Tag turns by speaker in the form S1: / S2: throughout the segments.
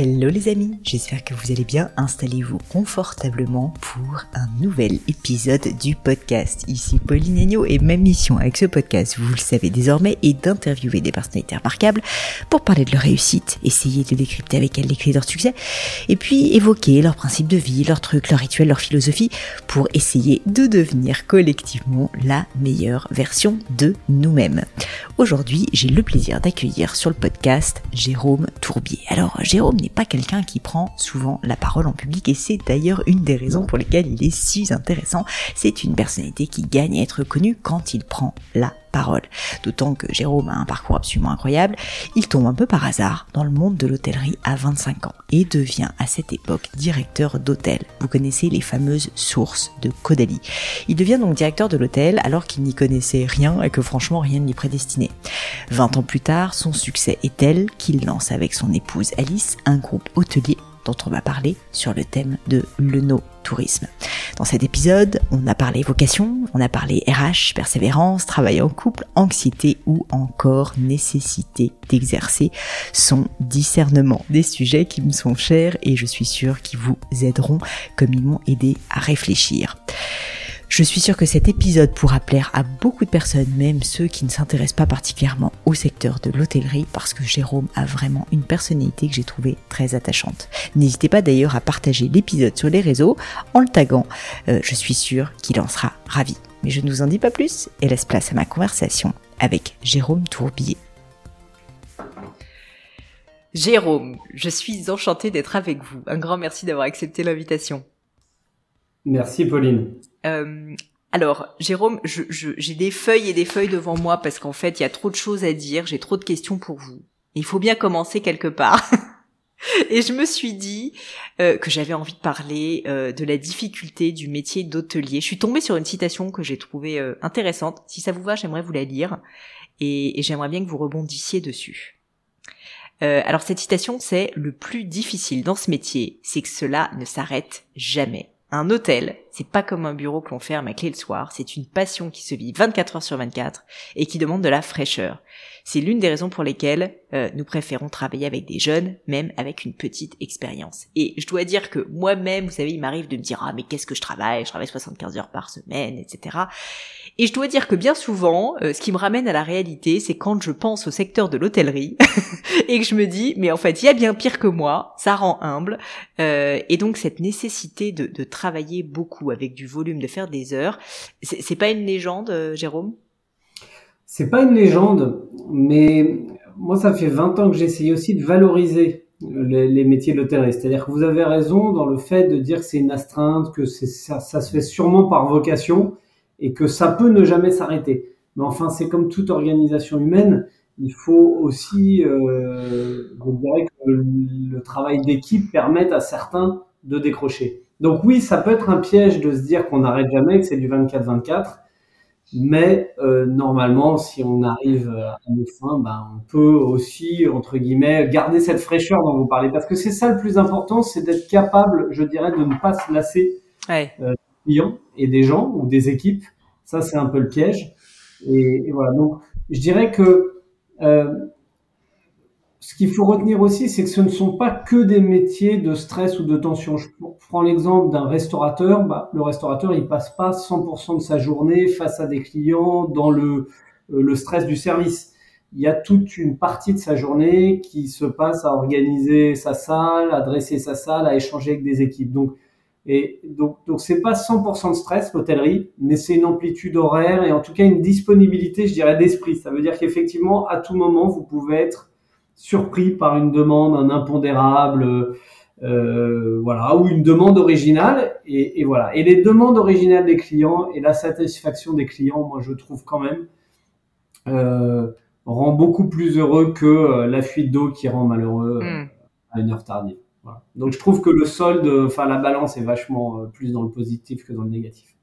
S1: Hello les amis, j'espère que vous allez bien. Installez-vous confortablement pour un nouvel épisode du podcast. Ici Pauline Agneau et ma mission avec ce podcast, vous le savez désormais, est d'interviewer des personnalités remarquables pour parler de leur réussite, essayer de décrypter avec elles les clés de leur succès et puis évoquer leurs principes de vie, leurs trucs, leurs rituels, leur philosophie pour essayer de devenir collectivement la meilleure version de nous-mêmes. Aujourd'hui, j'ai le plaisir d'accueillir sur le podcast Jérôme Tourbier. Alors Jérôme n'est pas quelqu'un qui prend souvent la parole en public et c'est d'ailleurs une des raisons pour lesquelles il est si intéressant. C'est une personnalité qui gagne à être connue quand il prend la parole. D'autant que Jérôme a un parcours absolument incroyable. Il tombe un peu par hasard dans le monde de l'hôtellerie à 25 ans et devient à cette époque directeur d'hôtel. Vous connaissez les fameuses sources de Caudalie. Il devient donc directeur de l'hôtel alors qu'il n'y connaissait rien et que franchement rien n'y prédestinait. 20 ans plus tard, son succès est tel qu'il lance avec son épouse Alice un groupe hôtelier dont on va parler sur le thème de l'eno-tourisme. Dans cet épisode, on a parlé vocation, on a parlé RH, persévérance, travail en couple, anxiété ou encore nécessité d'exercer son discernement. Des sujets qui me sont chers et je suis sûre qu'ils vous aideront comme ils m'ont aidé à réfléchir. Je suis sûre que cet épisode pourra plaire à beaucoup de personnes, même ceux qui ne s'intéressent pas particulièrement au secteur de l'hôtellerie, parce que Jérôme a vraiment une personnalité que j'ai trouvée très attachante. N'hésitez pas d'ailleurs à partager l'épisode sur les réseaux en le taguant. Euh, je suis sûre qu'il en sera ravi. Mais je ne vous en dis pas plus et laisse place à ma conversation avec Jérôme Tourbier. Jérôme, je suis enchantée d'être avec vous. Un grand merci d'avoir accepté l'invitation.
S2: Merci Pauline.
S1: Euh, alors, Jérôme, j'ai des feuilles et des feuilles devant moi parce qu'en fait, il y a trop de choses à dire, j'ai trop de questions pour vous. Il faut bien commencer quelque part. et je me suis dit euh, que j'avais envie de parler euh, de la difficulté du métier d'hôtelier. Je suis tombée sur une citation que j'ai trouvée intéressante. Si ça vous va, j'aimerais vous la lire et, et j'aimerais bien que vous rebondissiez dessus. alors cette citation, c'est le plus difficile dans ce métier, c'est que cela ne s'arrête jamais. Un hôtel, c'est pas comme un bureau que l'on ferme à clé le soir, c'est une passion qui se vit 24 heures sur 24 et qui demande de la fraîcheur. C'est l'une des raisons pour lesquelles euh, nous préférons travailler avec des jeunes, même avec une petite expérience. Et je dois dire que moi-même, vous savez, il m'arrive de me dire ah mais qu'est-ce que je travaille? Je travaille 75 heures par semaine, etc. Et je dois dire que bien souvent, euh, ce qui me ramène à la réalité, c'est quand je pense au secteur de l'hôtellerie et que je me dis mais en fait il y a bien pire que moi, ça rend humble. Euh, et donc cette nécessité de, de travailler beaucoup avec du volume, de faire des heures, c'est pas une légende, Jérôme?
S2: C'est pas une légende, mais moi, ça fait 20 ans que j'essaye aussi de valoriser les, métiers de l'hôtellerie. C'est-à-dire que vous avez raison dans le fait de dire que c'est une astreinte, que ça, se fait sûrement par vocation et que ça peut ne jamais s'arrêter. Mais enfin, c'est comme toute organisation humaine, il faut aussi, euh, je que le, le travail d'équipe permette à certains de décrocher. Donc oui, ça peut être un piège de se dire qu'on n'arrête jamais, que c'est du 24-24. Mais euh, normalement, si on arrive à nos fins, ben, on peut aussi, entre guillemets, garder cette fraîcheur dont vous parlez. Parce que c'est ça le plus important, c'est d'être capable, je dirais, de ne pas se lasser ouais. euh, des clients et des gens ou des équipes. Ça, c'est un peu le piège. Et, et voilà. Donc, je dirais que euh, ce qu'il faut retenir aussi, c'est que ce ne sont pas que des métiers de stress ou de tension. Je prends l'exemple d'un restaurateur. Bah, le restaurateur, il passe pas 100% de sa journée face à des clients dans le, euh, le stress du service. Il y a toute une partie de sa journée qui se passe à organiser sa salle, à dresser sa salle, à échanger avec des équipes. Donc, et donc, donc c'est pas 100% de stress l'hôtellerie, mais c'est une amplitude horaire et en tout cas une disponibilité, je dirais, d'esprit. Ça veut dire qu'effectivement, à tout moment, vous pouvez être surpris par une demande, un impondérable, euh, voilà, ou une demande originale, et, et, voilà. Et les demandes originales des clients et la satisfaction des clients, moi je trouve quand même euh, rend beaucoup plus heureux que euh, la fuite d'eau qui rend malheureux euh, mm. à une heure tardive. Voilà. Donc je trouve que le solde, enfin la balance est vachement plus dans le positif que dans le négatif.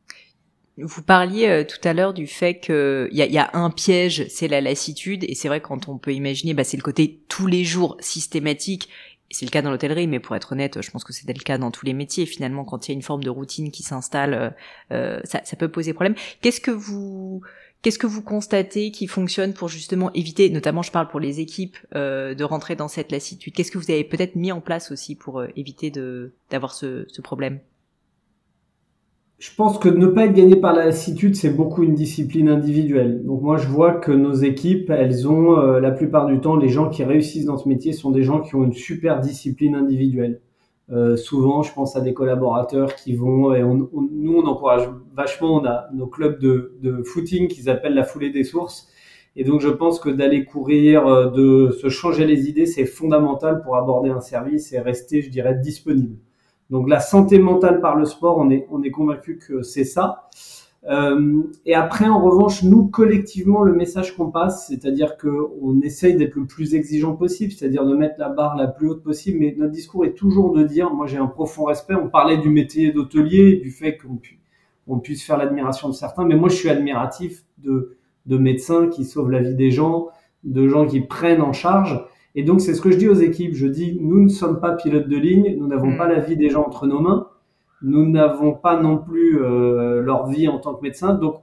S1: Vous parliez euh, tout à l'heure du fait qu'il y a, y a un piège, c'est la lassitude, et c'est vrai quand on peut imaginer, bah, c'est le côté tous les jours systématique. C'est le cas dans l'hôtellerie, mais pour être honnête, je pense que c'est le cas dans tous les métiers. Finalement, quand il y a une forme de routine qui s'installe, euh, euh ça, ça, peut poser problème. Qu'est-ce que vous Qu'est-ce que vous constatez qui fonctionne pour justement éviter, notamment je parle pour les équipes, euh, de rentrer dans cette lassitude? Qu'est-ce que vous avez peut-être mis en place aussi pour euh, éviter d'avoir ce, ce problème?
S2: Je pense que ne pas être gagné par la lassitude, c'est beaucoup une discipline individuelle. Donc moi, je vois que nos équipes, elles ont euh, la plupart du temps, les gens qui réussissent dans ce métier sont des gens qui ont une super discipline individuelle. Euh, souvent, je pense à des collaborateurs qui vont, et on, nous, on encourage vachement, on a nos clubs de, de footing qu'ils appellent la foulée des sources. Et donc, je pense que d'aller courir, euh, de se changer les idées, c'est fondamental pour aborder un service et rester, je dirais, disponible. Donc la santé mentale par le sport, on est, on est convaincu que c'est ça. Euh, et après, en revanche, nous collectivement, le message qu'on passe, c'est-à-dire qu'on essaye d'être le plus exigeant possible, c'est-à-dire de mettre la barre la plus haute possible, mais notre discours est toujours de dire, moi j'ai un profond respect, on parlait du métier d'hôtelier, du fait qu'on on puisse faire l'admiration de certains, mais moi je suis admiratif de, de médecins qui sauvent la vie des gens, de gens qui prennent en charge, et donc, c'est ce que je dis aux équipes. Je dis, nous ne sommes pas pilotes de ligne, nous n'avons mm. pas la vie des gens entre nos mains, nous n'avons pas non plus euh, leur vie en tant que médecin. Donc,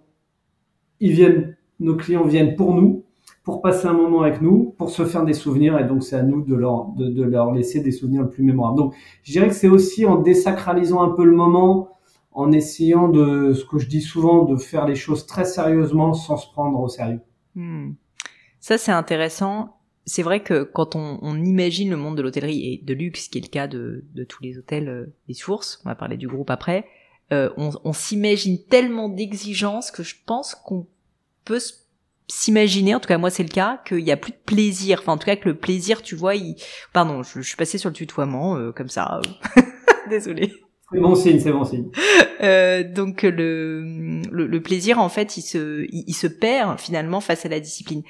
S2: ils viennent, nos clients viennent pour nous, pour passer un moment avec nous, pour se faire des souvenirs. Et donc, c'est à nous de leur, de, de leur laisser des souvenirs le plus mémorables. Donc, je dirais que c'est aussi en désacralisant un peu le moment, en essayant de, ce que je dis souvent, de faire les choses très sérieusement sans se prendre au sérieux.
S1: Hmm. Ça, c'est intéressant c'est vrai que quand on, on, imagine le monde de l'hôtellerie et de luxe, qui est le cas de, de tous les hôtels euh, des sources, on va parler du groupe après, euh, on, on s'imagine tellement d'exigences que je pense qu'on peut s'imaginer, en tout cas moi c'est le cas, qu'il y a plus de plaisir. Enfin en tout cas que le plaisir, tu vois, il... pardon, je, suis passé sur le tutoiement euh, comme ça. Désolée.
S2: C'est bon signe, c'est bon signe.
S1: Euh, donc le, le, le, plaisir en fait, il se il, il se perd finalement face à la discipline.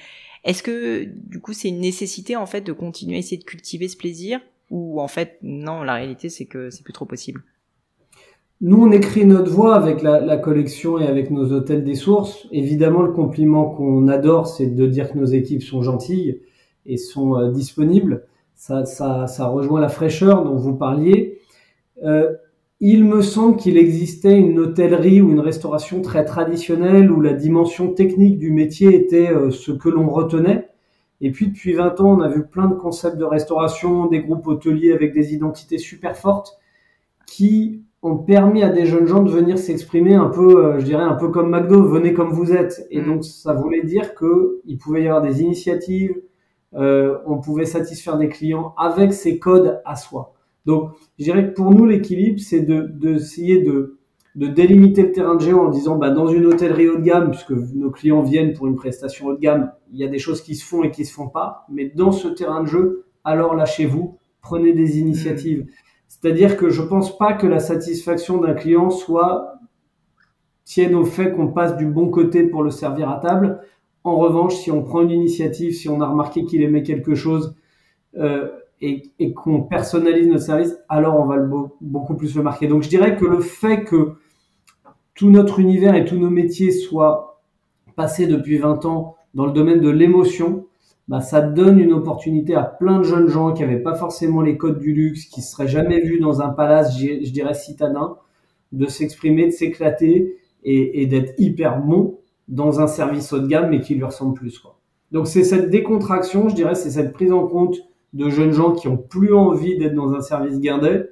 S1: Est-ce que du coup c'est une nécessité en fait de continuer à essayer de cultiver ce plaisir? Ou en fait non la réalité c'est que c'est plus trop possible?
S2: Nous, on écrit notre voix avec la, collection et avec nos hôtels des sources. Évidemment, le compliment qu'on adore, c'est de dire que nos équipes sont gentilles et sont euh, disponibles. Ça, ça, ça, rejoint la fraîcheur dont vous parliez. Euh, il me semble qu'il existait une hôtellerie ou une restauration très traditionnelle où la dimension technique du métier était euh, ce que l'on retenait. Et puis depuis 20 ans, on a vu plein de concepts de restauration, des groupes hôteliers avec des identités super fortes qui ont permis à des jeunes gens de venir s'exprimer un peu, euh, je dirais un peu comme McDo, venez comme vous êtes. Et mm. donc ça voulait dire que il pouvait y avoir des initiatives, euh, on pouvait satisfaire des clients avec ces codes à soi. Donc, je dirais que pour nous, l'équilibre, c'est de d'essayer de, de, délimiter le terrain de jeu en disant, bah, dans une hôtellerie haut de gamme, puisque nos clients viennent pour une prestation haut de gamme, il y a des choses qui se font et qui se font pas. Mais dans ce terrain de jeu, alors lâchez-vous, prenez des initiatives. C'est-à-dire que je pense pas que la satisfaction d'un client soit tienne au fait qu'on passe du bon côté pour le servir à table. En revanche, si on prend une initiative, si on a remarqué qu'il aimait quelque chose, euh, et, qu'on personnalise notre service, alors on va beaucoup plus le marquer. Donc je dirais que le fait que tout notre univers et tous nos métiers soient passés depuis 20 ans dans le domaine de l'émotion, bah, ça donne une opportunité à plein de jeunes gens qui n'avaient pas forcément les codes du luxe, qui seraient jamais vus dans un palace, je dirais citadin, de s'exprimer, de s'éclater et, d'être hyper bon dans un service haut de gamme, mais qui lui ressemble plus. Donc c'est cette décontraction, je dirais, c'est cette prise en compte de jeunes gens qui ont plus envie d'être dans un service guindé,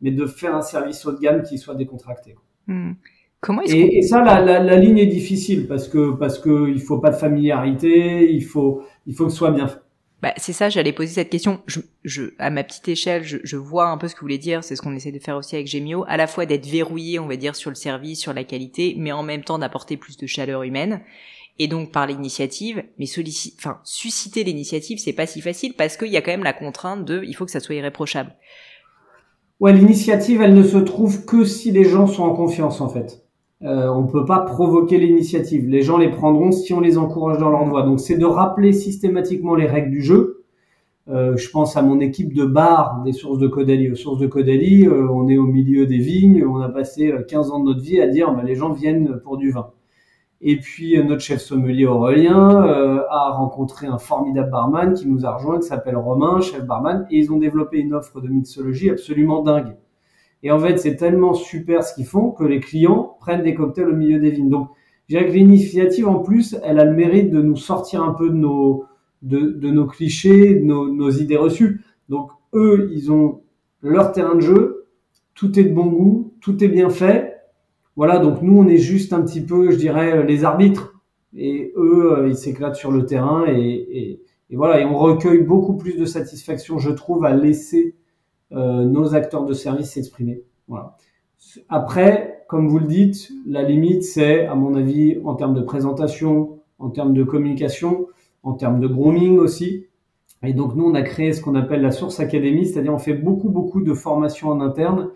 S2: mais de faire un service haut de gamme qui soit décontracté.
S1: Hmm. Comment est-ce
S2: et, et, ça, la, la, la, ligne est difficile parce que parce que il faut pas de familiarité, il faut il faut que ce soit bien fait.
S1: Bah, c'est ça, j'allais poser cette question. Je, je, à ma petite échelle, je, je vois un peu ce que vous voulez dire. C'est ce qu'on essaie de faire aussi avec Gemio, à la fois d'être verrouillé, on va dire, sur le service, sur la qualité, mais en même temps d'apporter plus de chaleur humaine et donc par l'initiative, mais enfin susciter l'initiative, c'est pas si facile parce qu'il y a quand même la contrainte de, il faut que ça soit irréprochable.
S2: Ouais, l'initiative, elle ne se trouve que si les gens sont en confiance en fait. Euh, on peut pas provoquer l'initiative. Les gens les prendront si on les encourage dans leur voie. Donc c'est de rappeler systématiquement les règles du jeu. Euh, je pense à mon équipe de bar des sources de Caudalie. Aux sources de Caudalie, euh, on est au milieu des vignes, on a passé 15 euh, ans de notre vie à dire bah, les gens viennent pour du vin. Et puis euh, notre chef sommelier Aurélien euh, a rencontré un formidable barman qui nous a rejoint, qui s'appelle Romain, chef barman, et ils ont développé une offre de mixologie absolument dingue. Et en fait, c'est tellement super ce qu'ils font que les clients prennent des cocktails au milieu des vignes. Donc, je dirais que l'initiative en plus, elle a le mérite de nous sortir un peu de nos de nos clichés, de nos, nos idées reçues. Donc eux, ils ont leur terrain de jeu, tout est de bon goût, tout est bien fait. Voilà, donc nous, on est juste un petit peu, je dirais, les arbitres. Et eux, euh, ils s'éclatent sur le terrain et, voilà, et on recueille beaucoup plus de satisfaction, je trouve, à laisser euh, nos acteurs de service s'exprimer. Voilà. Après, comme vous le dites, la limite, c'est, à mon avis, en termes de présentation, en termes de communication, en termes de grooming aussi. Et donc, nous, on a créé ce qu'on appelle la Source Academy, c'est-à-dire on fait beaucoup, beaucoup de formations en interne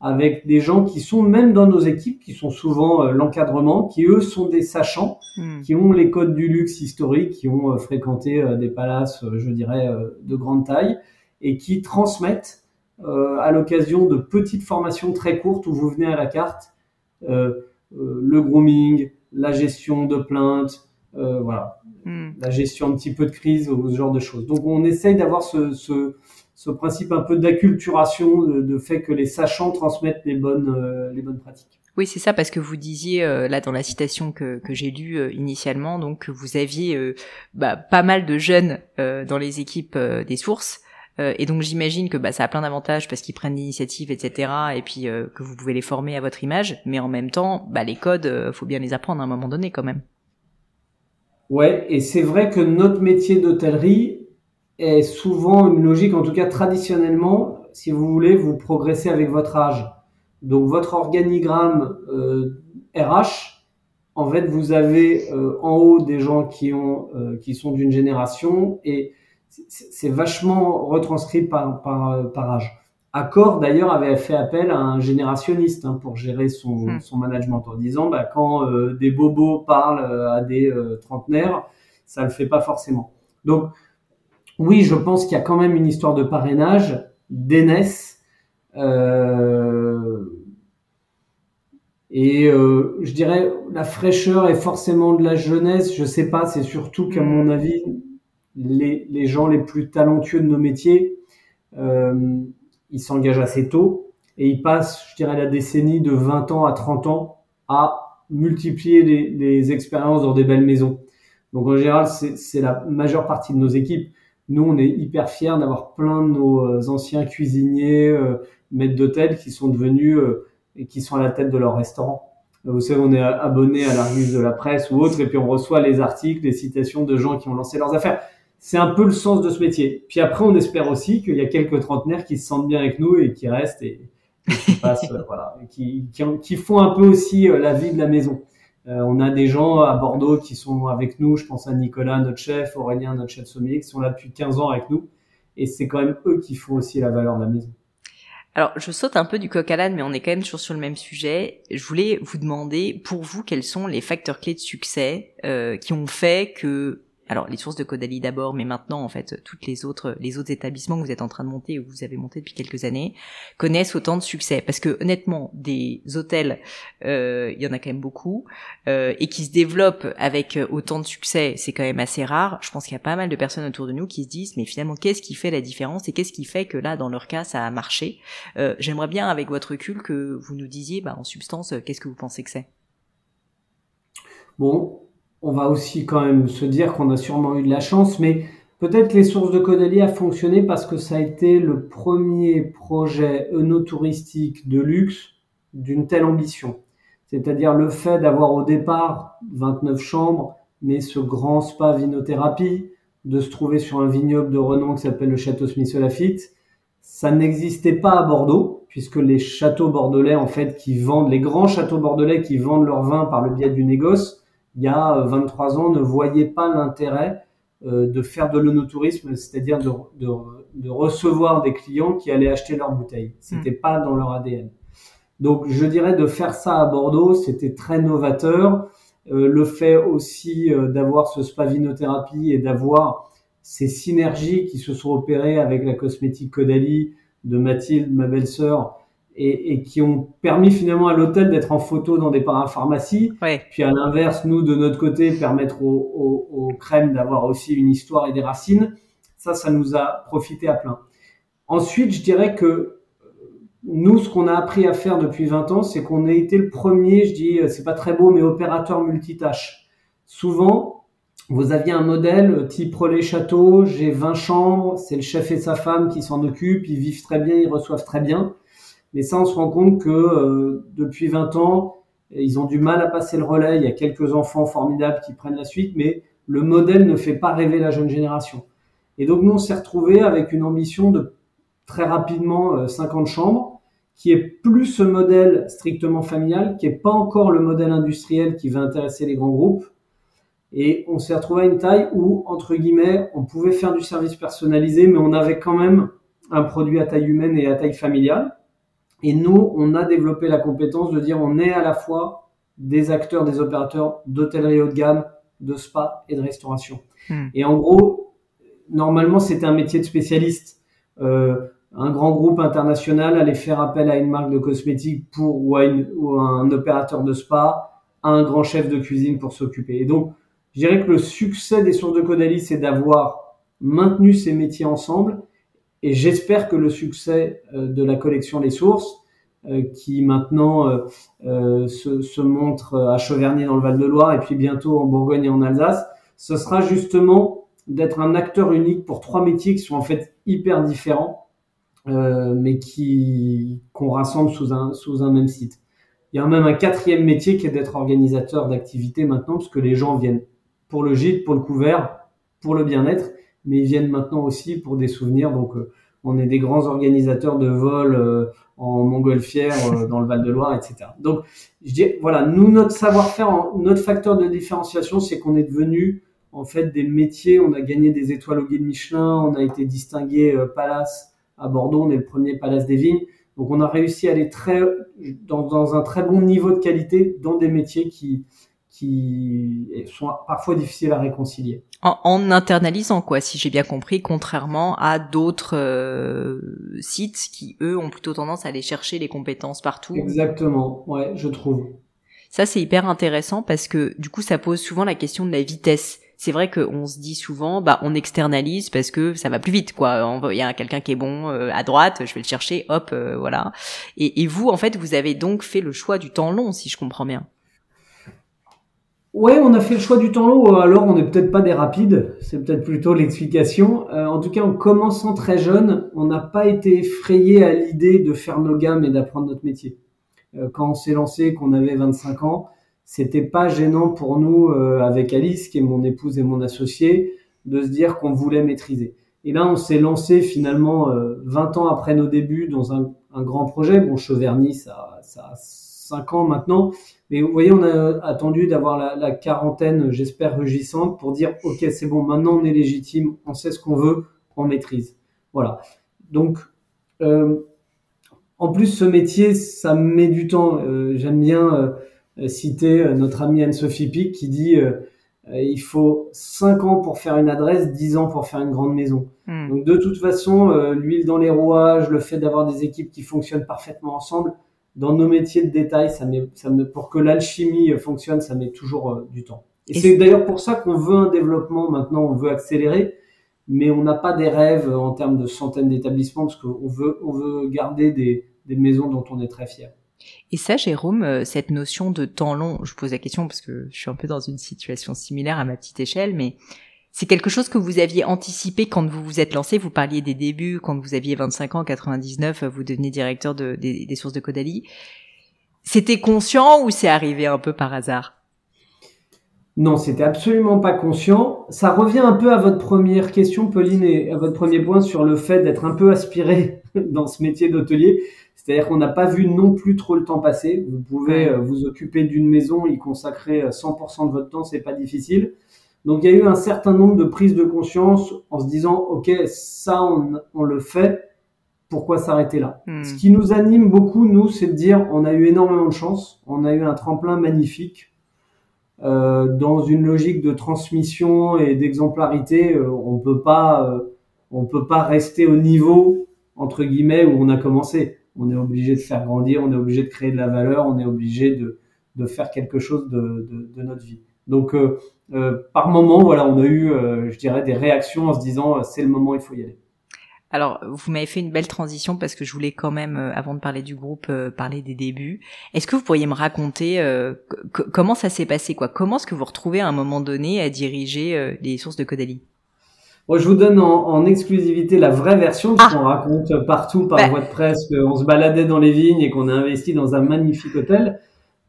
S2: avec des gens qui sont même dans nos équipes, qui sont souvent euh, l'encadrement, qui eux sont des sachants, hmm. qui ont les codes du luxe historique, qui ont euh, fréquenté euh, des palaces, je dirais, de grande taille, et qui transmettent à l'occasion de petites formations très courtes où vous venez à la carte le grooming, la gestion de plaintes, voilà, hmm. la gestion un petit peu de crise ce genre de choses. Donc on essaye d'avoir ce, ce ce principe un peu d'acculturation, de, fait que les sachants transmettent les bonnes, euh, les bonnes pratiques.
S1: Oui, c'est ça, parce que vous disiez euh, là dans la citation que, que j'ai lue euh, initialement, donc que vous aviez bah, pas mal de jeunes dans les équipes des sources. et donc j'imagine que bah, ça a plein d'avantages parce qu'ils prennent l'initiative, etc. Et puis que vous pouvez les former à votre image, mais en même temps, bah, les codes, faut bien les apprendre à un moment donné quand même.
S2: Ouais, et c'est vrai que notre métier d'hôtellerie, est souvent une logique, en tout cas traditionnellement, si vous voulez, vous progressez avec votre âge. Donc votre organigramme euh, RH, en fait, vous avez euh, en haut des gens qui ont, euh, qui sont d'une génération et c'est vachement retranscrit par, par, par âge. Accor d'ailleurs avait fait appel à un générationniste hein, pour gérer son, hmm. son management en disant bah, quand des bobos parlent à des trentenaires, ça le fait pas forcément. Donc oui, je pense qu'il y a quand même une histoire de parrainage, d'aînesse. Euh, et euh, je dirais la fraîcheur est forcément de la jeunesse. Je sais pas, c'est surtout qu'à mon avis, les, gens les plus talentueux de nos métiers, euh, ils s'engagent assez tôt et ils passent, je dirais, la décennie de 20 ans à 30 ans à multiplier les expériences dans des belles maisons. Donc en général, c'est la majeure partie de nos équipes. Nous, on est hyper fiers d'avoir plein de nos euh, anciens cuisiniers, euh, maîtres d'hôtel qui sont devenus euh, et qui sont à la tête de leur restaurant. Vous savez, on est abonné à l'Argus de la presse ou autre, et puis on reçoit les articles, les citations de gens qui ont lancé leurs affaires. C'est un peu le sens de ce métier. Puis après, on espère aussi qu'il y a quelques trentenaires qui se sentent bien avec nous et qui restent et, qui passent, voilà, qui, qui, qui, font un peu aussi la vie de la maison. Euh, on a des gens à Bordeaux qui sont avec nous. Je pense à Nicolas, notre chef, Aurélien, notre chef sommelier, qui sont là depuis 15 ans avec nous. Et c'est quand même eux qui font aussi la valeur de la maison.
S1: Alors, je saute un peu du coq à l'âne, mais on est quand même toujours sur le même sujet. Je voulais vous demander, pour vous, quels sont les facteurs clés de succès euh, qui ont fait que alors les sources de Caudalie d'abord, mais maintenant en fait toutes les autres les autres établissements que vous êtes en train de monter ou que vous avez monté depuis quelques années connaissent autant de succès parce que honnêtement des hôtels euh, il y en a quand même beaucoup euh, et qui se développent avec autant de succès c'est quand même assez rare. Je pense qu'il y a pas mal de personnes autour de nous qui se disent mais finalement qu'est-ce qui fait la différence et qu'est-ce qui fait que là dans leur cas ça a marché? Euh, J'aimerais bien avec votre recul que vous nous disiez bah, en substance qu'est-ce que vous pensez que c'est?
S2: Bon, on va aussi quand même se dire qu'on a sûrement eu de la chance, mais peut-être les sources de Caudalie a fonctionné parce que ça a été le premier projet œnotouristique de luxe d'une telle ambition. C'est-à-dire le fait d'avoir au départ 29 chambres, mais ce grand spa vinothérapie, de se trouver sur un vignoble de renom qui s'appelle le Château Smith-Lafitte, ça n'existait pas à Bordeaux, puisque les châteaux bordelais, en fait, qui vendent, les grands châteaux bordelais qui vendent leur vin par le biais du négoce, il y a 23 ans, ne voyaient pas l'intérêt euh, de faire de l'onotourisme, c'est-à-dire de, de, de, recevoir des clients qui allaient acheter leurs bouteilles. C'était mm. pas dans leur ADN. Donc, je dirais de faire ça à Bordeaux, c'était très novateur. Euh, le fait aussi euh, d'avoir ce spa vinothérapie et d'avoir ces synergies qui se sont opérées avec la cosmétique Caudalie de Mathilde, ma belle-sœur, et, et, qui ont permis finalement à l'hôtel d'être en photo dans des parapharmacies. Ouais. Puis à l'inverse, nous, de notre côté, permettre aux, aux, aux crèmes d'avoir aussi une histoire et des racines. Ça, ça nous a profité à plein. Ensuite, je dirais que nous, ce qu'on a appris à faire depuis 20 ans, c'est qu'on a été le premier, je dis, c'est pas très beau, mais opérateur multitâche. Souvent, vous aviez un modèle type relais château, j'ai 20 chambres, c'est le chef et sa femme qui s'en occupent, ils vivent très bien, ils reçoivent très bien. Mais ça, on se rend compte que euh, depuis 20 ans, ils ont du mal à passer le relais. Il y a quelques enfants formidables qui prennent la suite, mais le modèle ne fait pas rêver la jeune génération. Et donc nous, on s'est retrouvé avec une ambition de très rapidement 50 euh, chambres, qui est plus ce modèle strictement familial, qui est pas encore le modèle industriel qui va intéresser les grands groupes. Et on s'est retrouvé à une taille où, entre guillemets, on pouvait faire du service personnalisé, mais on avait quand même un produit à taille humaine et à taille familiale. Et nous, on a développé la compétence de dire on est à la fois des acteurs, des opérateurs d'hôtellerie haut de gamme, de spa et de restauration. Hmm. Et en gros, normalement, c'était un métier de spécialiste. Euh, un grand groupe international allait faire appel à une marque de cosmétiques pour ou à, un opérateur de spa, à un grand chef de cuisine pour s'occuper. Et donc, je dirais que le succès des sources de Caudalie, c'est d'avoir maintenu ces métiers ensemble. Et j'espère que le succès euh, de la collection Les Sources, euh, qui maintenant euh, se, montre à Cheverny dans le Val-de-Loire et puis bientôt en Bourgogne et en Alsace, ce sera justement d'être un acteur unique pour trois métiers qui sont en fait hyper différents mais qui qu'on rassemble sous un sous un même site. Il y a même un quatrième métier qui est d'être organisateur d'activités maintenant, parce que les gens viennent pour le gîte, pour le couvert, pour le bien-être, mais ils viennent maintenant aussi pour des souvenirs. Donc, euh, on est des grands organisateurs de vols euh, en montgolfière dans le Val-de-Loire, etc. Donc, je dis, voilà, nous, notre savoir-faire, notre facteur de différenciation, c'est qu'on est devenu en fait des métiers. On a gagné des étoiles au guide Michelin, on a été distingué Palace à Bordeaux, on est le premier Palace des Vignes. Donc on a réussi à aller très dans, un très bon niveau de qualité dans des métiers qui qui sont parfois difficiles à réconcilier.
S1: En, internalisant quoi, si j'ai bien compris, contrairement à d'autres euh, sites qui eux ont plutôt tendance à aller chercher les compétences partout.
S2: Exactement, ouais, je trouve.
S1: Ça c'est hyper intéressant parce que du coup ça pose souvent la question de la vitesse c'est vrai qu'on se dit souvent, bah, on externalise parce que ça va plus vite, quoi. Il y a quelqu'un qui est bon euh, à droite, je vais le chercher, hop, euh, voilà. Et, et, vous, en fait, vous avez donc fait le choix du temps long, si je comprends bien.
S2: Ouais, on a fait le choix du temps long. Alors, on n'est peut-être pas des rapides. C'est peut-être plutôt l'explication. Euh, en tout cas, en commençant très jeune, on n'a pas été effrayé à l'idée de faire nos gammes et d'apprendre notre métier. quand on s'est lancé, qu'on avait 25 ans, c'était pas gênant pour nous euh, avec Alice, qui est mon épouse et mon associé, de se dire qu'on voulait maîtriser. Et là, on s'est lancé finalement 20 euh, ans après nos débuts dans un, un grand projet. Bon, Cheverny, ça, ça a 5 ans maintenant. Mais vous voyez, on a attendu d'avoir la, la, quarantaine, j'espère, rugissante pour dire, OK, c'est bon, maintenant on est légitime, on sait ce qu'on veut, on maîtrise. Voilà. Donc, euh, en plus, ce métier, ça met du temps. Euh, J'aime bien euh, citer euh, notre amie Anne-Sophie Pic qui dit il faut 5 ans pour faire une adresse, 10 ans pour faire une grande maison. Hmm. Donc de toute façon, l'huile dans les rouages, le fait d'avoir des équipes qui fonctionnent parfaitement ensemble, dans nos métiers de détail, ça met, ça met, pour que l'alchimie fonctionne, ça met toujours du temps. Et, c'est d'ailleurs pour ça qu'on veut un développement maintenant, on veut accélérer, mais on n'a pas des rêves en termes de centaines d'établissements parce qu'on veut, on veut garder des, des maisons dont on est très fier.
S1: Et ça, Jérôme, euh, cette notion de temps long, je pose la question parce que je suis un peu dans une situation similaire à ma petite échelle, mais c'est quelque chose que vous aviez anticipé quand vous vous êtes lancé. Vous parliez des débuts, quand vous aviez 25 ans, 99, vous deveniez directeur de, des, des sources de Caudalie. C'était conscient ou c'est arrivé un peu par hasard?
S2: Non, c'était absolument pas conscient. Ça revient un peu à votre première question, Pauline, et à votre premier point sur le fait d'être un peu aspiré dans ce métier d'hôtelier. C'est-à-dire qu'on n'a pas vu non plus trop le temps passer. Vous pouvez euh, vous occuper d'une maison, y consacrer 100% euh, de votre temps, c'est pas difficile. Donc il y a eu un certain nombre de prises de conscience en se disant, ok, ça on, le fait, pourquoi s'arrêter là? Hmm. Ce qui nous anime beaucoup, nous, c'est de dire, on a eu énormément de chance, on a eu un tremplin magnifique. Euh, dans une logique de transmission et d'exemplarité, euh, on peut pas, on peut pas rester au niveau entre guillemets où on a commencé on est obligé de faire grandir, on est obligé de créer de la valeur, on est obligé de, de faire quelque chose de, de, de notre vie. Donc, euh, euh par moment, voilà, on a eu, euh, je dirais, des réactions en se disant, c'est le moment, il faut y aller.
S1: Alors, vous m'avez fait une belle transition parce que je voulais quand même, avant de parler du groupe, euh, parler des débuts. Est-ce que vous pourriez me raconter euh, comment ça s'est passé quoi? Comment est-ce que vous retrouvez à un moment donné à diriger les sources de Caudalie?
S2: Bon, je vous donne en, exclusivité la vraie version, parce ah. qu'on raconte partout par bah. voie de presse qu'on se baladait dans les vignes et qu'on a investi dans un magnifique hôtel.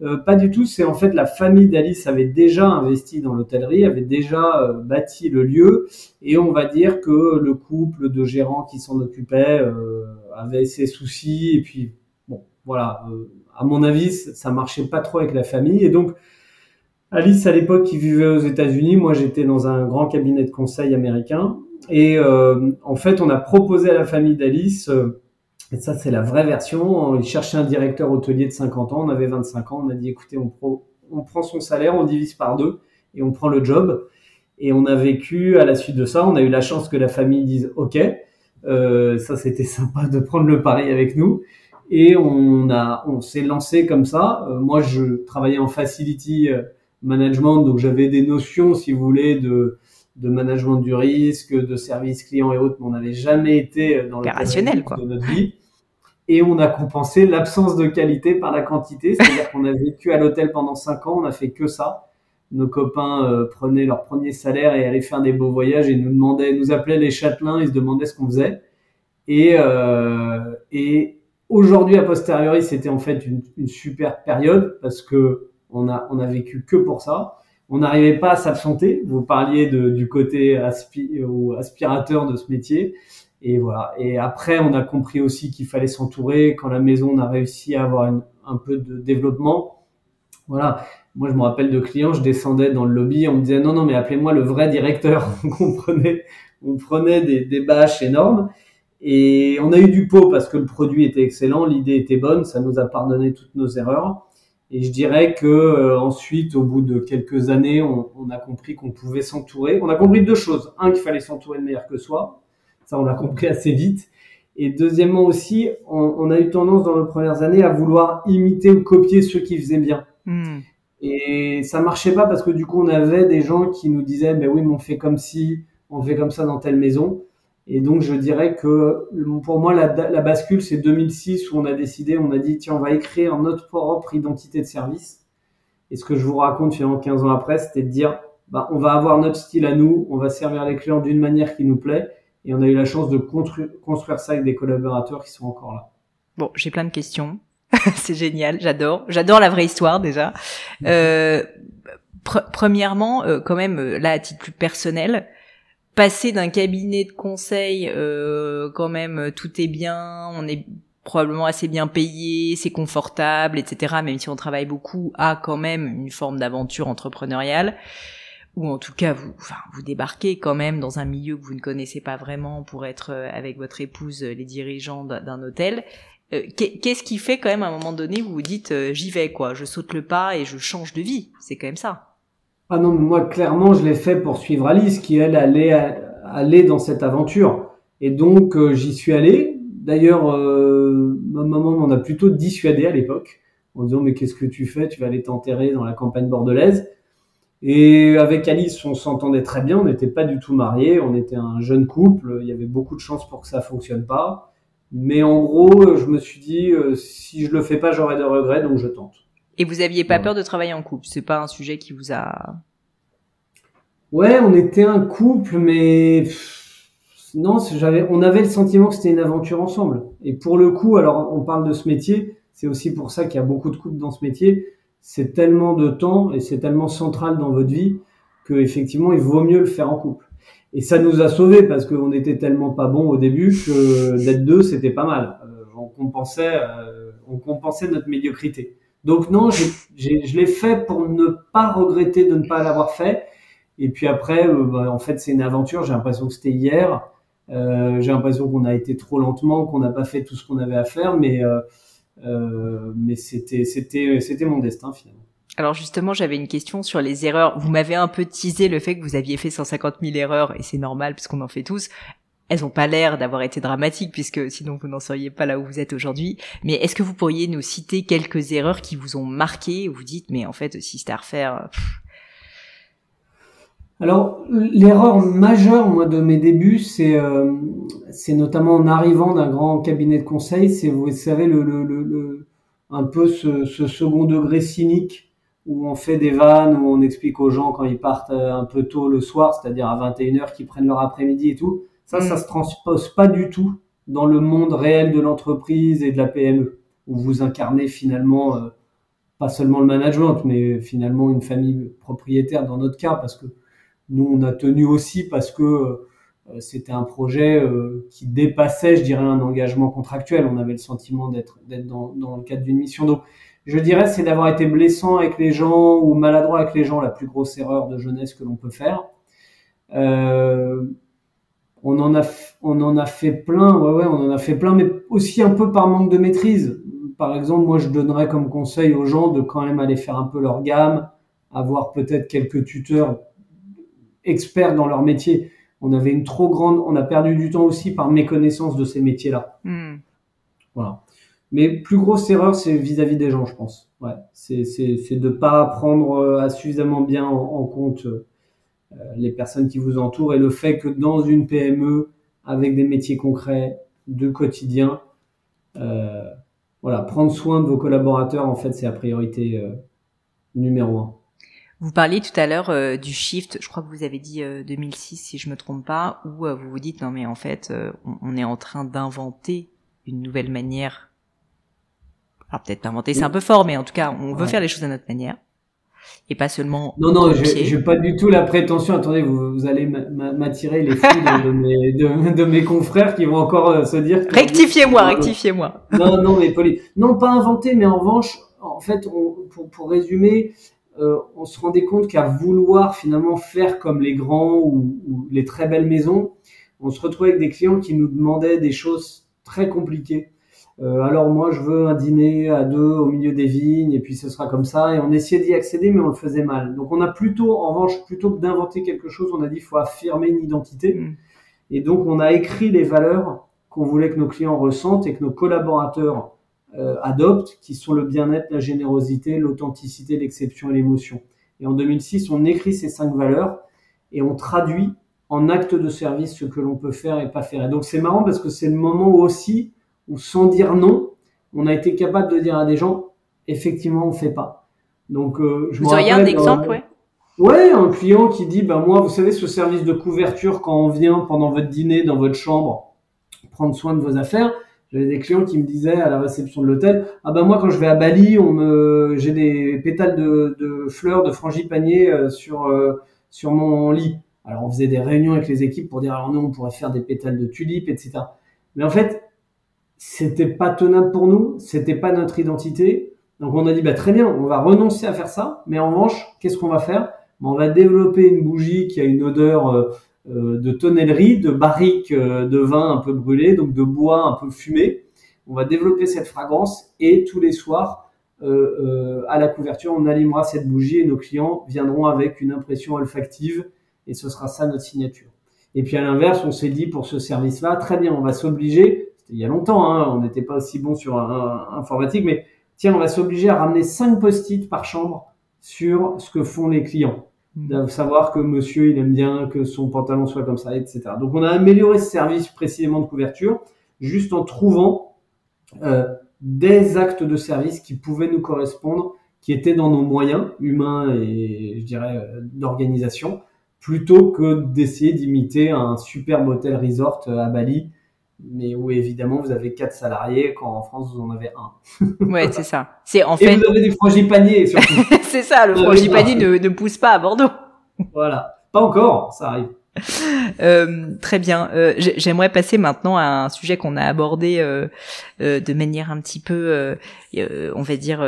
S2: Euh, pas du tout, c'est en fait la famille d'Alice avait déjà investi dans l'hôtellerie, avait déjà euh, bâti le lieu, et on va dire que le couple de gérants qui s'en occupait euh, avait ses soucis, et puis bon, voilà, à mon avis, ça marchait pas trop avec la famille, et donc Alice à l'époque qui vivait aux États-Unis, moi j'étais dans un grand cabinet de conseil américain, et en fait on a proposé à la famille d'Alice et ça, c'est la vraie version. Il cherchait un directeur hôtelier de 50 ans. On avait 25 ans. On a dit, écoutez, on, on prend son salaire, on divise par deux et on prend le job. Et on a vécu à la suite de ça. On a eu la chance que la famille dise OK. Euh, ça, c'était sympa de prendre le pari avec nous. Et on a, on s'est lancé comme ça. Euh, moi, je travaillais en facility euh, management, donc j'avais des notions, si vous voulez, de de management du risque, de service client et autres, mais on n'avait jamais été dans le
S1: quoi.
S2: de notre vie. Et on a compensé l'absence de qualité par la quantité, c'est-à-dire qu'on a vécu à l'hôtel pendant cinq ans, on a fait que ça. Nos copains euh, prenaient leur premier salaire et allaient faire des beaux voyages et nous demandaient, nous appelaient les châtelains, ils se demandaient ce qu'on faisait. Et, euh, et aujourd'hui, a posteriori, c'était en fait une, une, super période parce que on a, on a vécu que pour ça on n'arrivait pas à s'absenter. Vous parliez de, du côté aspirateur de ce métier. Et voilà. Et après, on a compris aussi qu'il fallait s'entourer. Quand la maison, on a réussi à avoir un peu de développement. Voilà. Moi, je me rappelle de clients, je descendais dans le lobby, on me disait non, non, mais appelez-moi le vrai directeur. on prenait, on prenait des, des bâches énormes. Et on a eu du pot parce que le produit était excellent, l'idée était bonne, ça nous a pardonné toutes nos erreurs. Et je dirais que euh, ensuite, au bout de quelques années, on, on a compris qu'on pouvait s'entourer. On a compris deux choses. Un, qu'il fallait s'entourer de meilleur que soi. Ça, on l'a compris assez vite. Et deuxièmement aussi, on, on, a eu tendance dans nos premières années à vouloir imiter ou copier ceux qui faisaient bien. Hmm. Et ça marchait pas parce que du coup, on avait des gens qui nous disaient, ben oui, mais on fait comme si, on fait comme ça dans telle maison. Et donc, je dirais que pour moi, la, bascule, c'est 2006 où on a décidé, on a dit, tiens, on va écrire notre propre identité de service. Et ce que je vous raconte finalement 15 ans après, c'était de dire, bah, on va avoir notre style à nous, on va servir les clients d'une manière qui nous plaît. Et on a eu la chance de construire, construire ça avec des collaborateurs qui sont encore là.
S1: Bon, j'ai plein de questions. c'est génial, j'adore. J'adore la vraie histoire déjà. Euh, premièrement, euh, quand même, euh, là, à titre plus personnel, passer d'un cabinet de conseil, euh, quand même, euh, tout est bien, on est probablement assez bien payé, c'est confortable, etc. Même si on travaille beaucoup, à quand même une forme d'aventure entrepreneuriale, ou en tout cas vous, enfin, vous débarquez quand même dans un milieu que vous ne connaissez pas vraiment pour être euh, avec votre épouse les dirigeants d'un hôtel. Qu'est-ce qui fait quand même à un moment donné vous vous dites j'y vais quoi, je saute le pas et je change de vie, c'est quand même ça.
S2: Ah non, moi clairement je l'ai fait pour suivre Alice qui elle allait aller dans cette aventure. Et donc euh, j'y suis allé. D'ailleurs, euh, ma maman m'en a plutôt dissuadé à l'époque en disant mais qu'est-ce que tu fais? Tu vas aller t'enterrer dans la campagne bordelaise. Et avec Alice, on s'entendait très bien. On n'était pas du tout mariés. On était un jeune couple. Il y avait beaucoup de chances pour que ça fonctionne pas. Mais en gros, je me suis dit euh, si je le fais pas, j'aurai de regrets, donc je tente.
S1: Et vous aviez pas peur de travailler en couple C'est pas un sujet qui vous a
S2: Ouais, on était un couple, mais non, j'avais, on avait le sentiment que c'était une aventure ensemble. Et pour le coup, alors on parle de ce métier, c'est aussi pour ça qu'il y a beaucoup de couples dans ce métier. C'est tellement de temps et c'est tellement central dans votre vie que effectivement, il vaut mieux le faire en couple. Et ça nous a sauvés parce qu'on était tellement pas bons au début que d'être deux, c'était pas mal. Euh, on compensait, euh, on compensait notre médiocrité. Donc non, je l'ai fait pour ne pas regretter de ne pas l'avoir fait. Et puis après, euh, bah, en fait, c'est une aventure. J'ai l'impression que c'était hier. Euh, j'ai l'impression qu'on a été trop lentement, qu'on n'a pas fait tout ce qu'on avait à faire, mais euh mais c'était c'était c'était mon destin finalement.
S1: Alors justement, j'avais une question sur les erreurs. Vous m'avez un peu teasé le fait que vous aviez fait 150 000 erreurs, et c'est normal puisqu'on en fait tous elles n'ont pas l'air d'avoir été dramatiques puisque sinon vous n'en seriez pas là où vous êtes aujourd'hui. Mais est-ce que vous pourriez nous citer quelques erreurs qui vous ont marqué où vous dites mais en fait si c'était à refaire
S2: Alors, l'erreur majeure, moi, de mes débuts, c'est euh, c'est notamment en arrivant d'un grand cabinet de conseil, c'est, vous savez, le, le, le, un peu ce, ce, second degré cynique où on fait des vannes, où on explique aux gens quand ils partent euh, un peu tôt le soir, c'est-à-dire à 21h, qu'ils prennent leur après-midi et tout. Ça, ça mm. se transpose pas du tout dans le monde réel de l'entreprise et de la PME, où vous incarnez finalement euh, pas seulement le management, mais finalement une famille propriétaire dans notre cas, parce que nous, on a tenu aussi parce que euh, c'était un projet euh, qui dépassait, je dirais, un engagement contractuel. On avait le sentiment d'être d'être dans, dans le cadre d'une mission. Donc, je dirais, c'est d'avoir été blessant avec les gens ou maladroit avec les gens, la plus grosse erreur de jeunesse que l'on peut faire. Euh, on en a, on en a fait plein, ouais, ouais, on en a fait plein, mais aussi un peu par manque de maîtrise. Par exemple, moi, je donnerais comme conseil aux gens de quand même aller faire un peu leur gamme, avoir peut-être quelques tuteurs experts dans leur métier. On avait une trop grande, on a perdu du temps aussi par méconnaissance de ces métiers-là. Hmm. Voilà. Mais plus grosse erreur, c'est vis-à-vis des gens, je pense. Ouais, c'est c'est de pas prendre euh, suffisamment bien en, compte euh, les personnes qui vous entourent et le fait que dans une PME avec des métiers concrets de quotidien, euh, voilà, prendre soin de vos collaborateurs, en fait, c'est la priorité euh, numéro un.
S1: Vous parliez tout à l'heure euh, du shift, je crois que vous avez dit 2006 euh, si je me trompe pas, où vous vous dites non mais en fait on, est en train d'inventer une nouvelle manière. Alors peut-être inventer c'est un peu fort, mais en tout cas on veut faire les choses à notre manière et pas seulement.
S2: Non non, j'ai pas du tout la prétention. Attendez, vous, vous allez m'attirer les fous de, mes, de, mes confrères qui vont encore se dire.
S1: Rectifiez-moi, rectifiez-moi.
S2: Non non mais poli. Non pas inventer, mais en revanche, en fait, on, pour, pour résumer, euh, on se rendait compte qu'à vouloir finalement faire comme les grands ou, les très belles maisons, on se retrouvait avec des clients qui nous demandaient des choses très compliquées. Euh, alors moi je veux un dîner à deux au milieu des vignes et puis ce sera comme ça et on essayait d'y accéder mais on le faisait mal. Donc on a plutôt en revanche plutôt que d'inventer quelque chose, on a dit faut affirmer une identité mm. et donc on a écrit les valeurs qu'on voulait que nos clients ressentent et que nos collaborateurs euh, adoptent, qui sont le bien-être, la générosité, l'authenticité, l'exception et l'émotion. Et en 2006, on écrit ces cinq valeurs et on traduit en acte de service ce que l'on peut faire et pas faire. Et donc c'est marrant parce que c'est le moment aussi où, sans dire non, on a été capable de dire à des gens, effectivement, on fait pas.
S1: Donc euh, je vous auriez un exemple, ouais.
S2: Ouais, un client qui dit, ben moi, vous savez, ce service de couverture quand on vient pendant votre dîner dans votre chambre prendre soin de vos affaires, j'avais des clients qui me disaient à la réception de l'hôtel, ah ben moi quand je vais à Bali, on me, j'ai des pétales de, de fleurs, de frangipanier euh, sur euh, sur mon lit. Alors on faisait des réunions avec les équipes pour dire alors nous on pourrait faire des pétales de tulipes, etc. Mais en fait, c'était pas tenable pour nous, c'était pas notre identité. Donc on a dit bah très bien, on va renoncer à faire ça, mais en revanche, qu'est-ce qu'on va faire? Ben, On va développer une bougie qui a une odeur euh, euh, de tonnellerie, de barriques euh, de vin un peu brûlé, donc de bois un peu fumé. On va développer cette fragrance et tous les soirs, euh, à la couverture, on allumera cette bougie et nos clients viendront avec une impression olfactive et ce sera ça notre signature. Et puis à l'inverse, on s'est dit pour ce service-là, très bien, on va s'obliger, il y a longtemps, hein, on n'était pas aussi bon sur un, informatique, mais tiens, on va s'obliger à ramener 5 post-it par chambre sur ce que font les clients de savoir que monsieur il aime bien que son pantalon soit comme ça, etc. Donc on a amélioré ce service précisément de couverture juste en trouvant euh, des actes de service qui pouvaient nous correspondre, qui étaient dans nos moyens humains et je dirais euh, d'organisation, plutôt que d'essayer d'imiter un superbe hôtel resort euh, à Bali mais où évidemment vous avez quatre salariés quand en France vous en avez un.
S1: ouais, c'est ça. C'est en fait.
S2: Et vous avez des frangipaniers surtout.
S1: c'est ça, le frangipanier ne, ne pousse pas à Bordeaux.
S2: voilà, pas encore, ça arrive.
S1: Euh, très bien. Euh, J'aimerais passer maintenant à un sujet qu'on a abordé euh, euh de manière un petit peu, euh, euh, on va dire,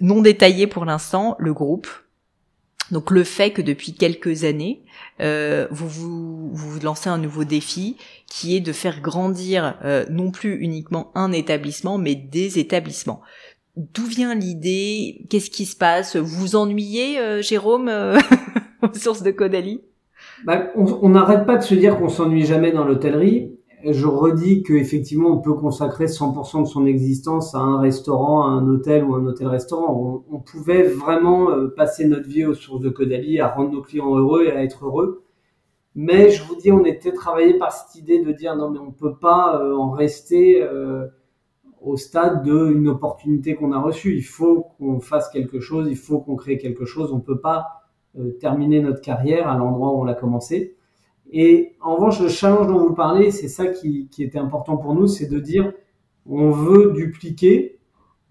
S1: non détaillée pour l'instant, le groupe. Donc le fait que depuis quelques années, euh, vous, vous, vous lancez un nouveau défi qui est de faire grandir euh, non plus uniquement un établissement, mais des établissements. D'où vient l'idée? Qu'est-ce qui se passe? Vous vous ennuyez, euh, Jérôme, aux sources de Caudalie?
S2: Bah, On n'arrête pas de se dire qu'on s'ennuie jamais dans l'hôtellerie. je redis qu'effectivement, on peut consacrer 100% de son existence à un restaurant, à un hôtel ou un hôtel-restaurant. On, pouvait vraiment euh, passer notre vie aux sources de Caudalie, à rendre nos clients heureux et à être heureux. Mais je vous dis, on était travaillé par cette idée de dire non, mais on peut pas euh, en rester euh, au stade d'une opportunité qu'on a reçue. Il faut qu'on fasse quelque chose, il faut qu'on crée quelque chose. On peut pas terminer notre carrière à l'endroit où on l'a commencé. Et en revanche, le challenge dont vous parlez, c'est ça qui, qui, était important pour nous, c'est de dire on veut dupliquer,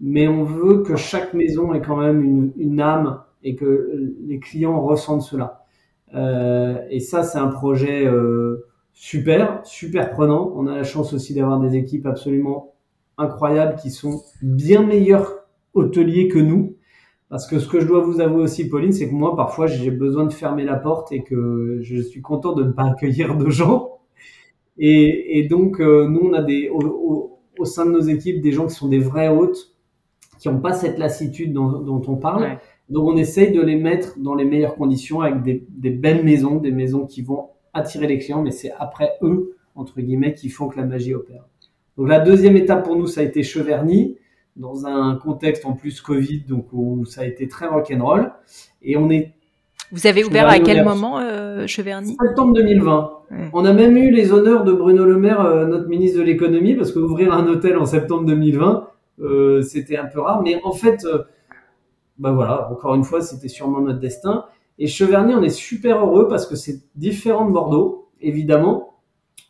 S2: mais on veut que chaque maison ait quand même une, une âme et que les clients ressentent cela. Euh, et ça, c'est un projet euh, super, super prenant. On a la chance aussi d'avoir des équipes absolument incroyables qui sont bien meilleurs hôteliers que nous. Parce que ce que je dois vous avouer aussi, Pauline, c'est que moi, parfois, j'ai besoin de fermer la porte et que je suis content de ne pas accueillir de gens. Et, donc, euh, nous, on a des, au, sein de nos équipes des gens qui sont des vrais hôtes, qui n'ont pas cette lassitude dont on parle. Donc, on essaye de les mettre dans les meilleures conditions avec des, des belles maisons, des maisons qui vont attirer les clients, mais c'est après eux, entre guillemets, qui font que la magie opère. Donc, la deuxième étape pour nous, ça a été Cheverny dans un contexte en plus Covid, donc où ça a été très rock'n'roll. Et on est.
S1: Vous avez ouvert à quel moment, euh, Cheverny?
S2: Septembre 2020. On a même eu les honneurs de Bruno Le Maire, euh, notre ministre de l'économie, parce qu'ouvrir un hôtel en septembre 2020, euh, c'était un peu rare. Mais en fait, bah voilà, encore une fois, c'était sûrement notre destin. Et Cheverny, on est super heureux parce que c'est différent de Bordeaux, évidemment.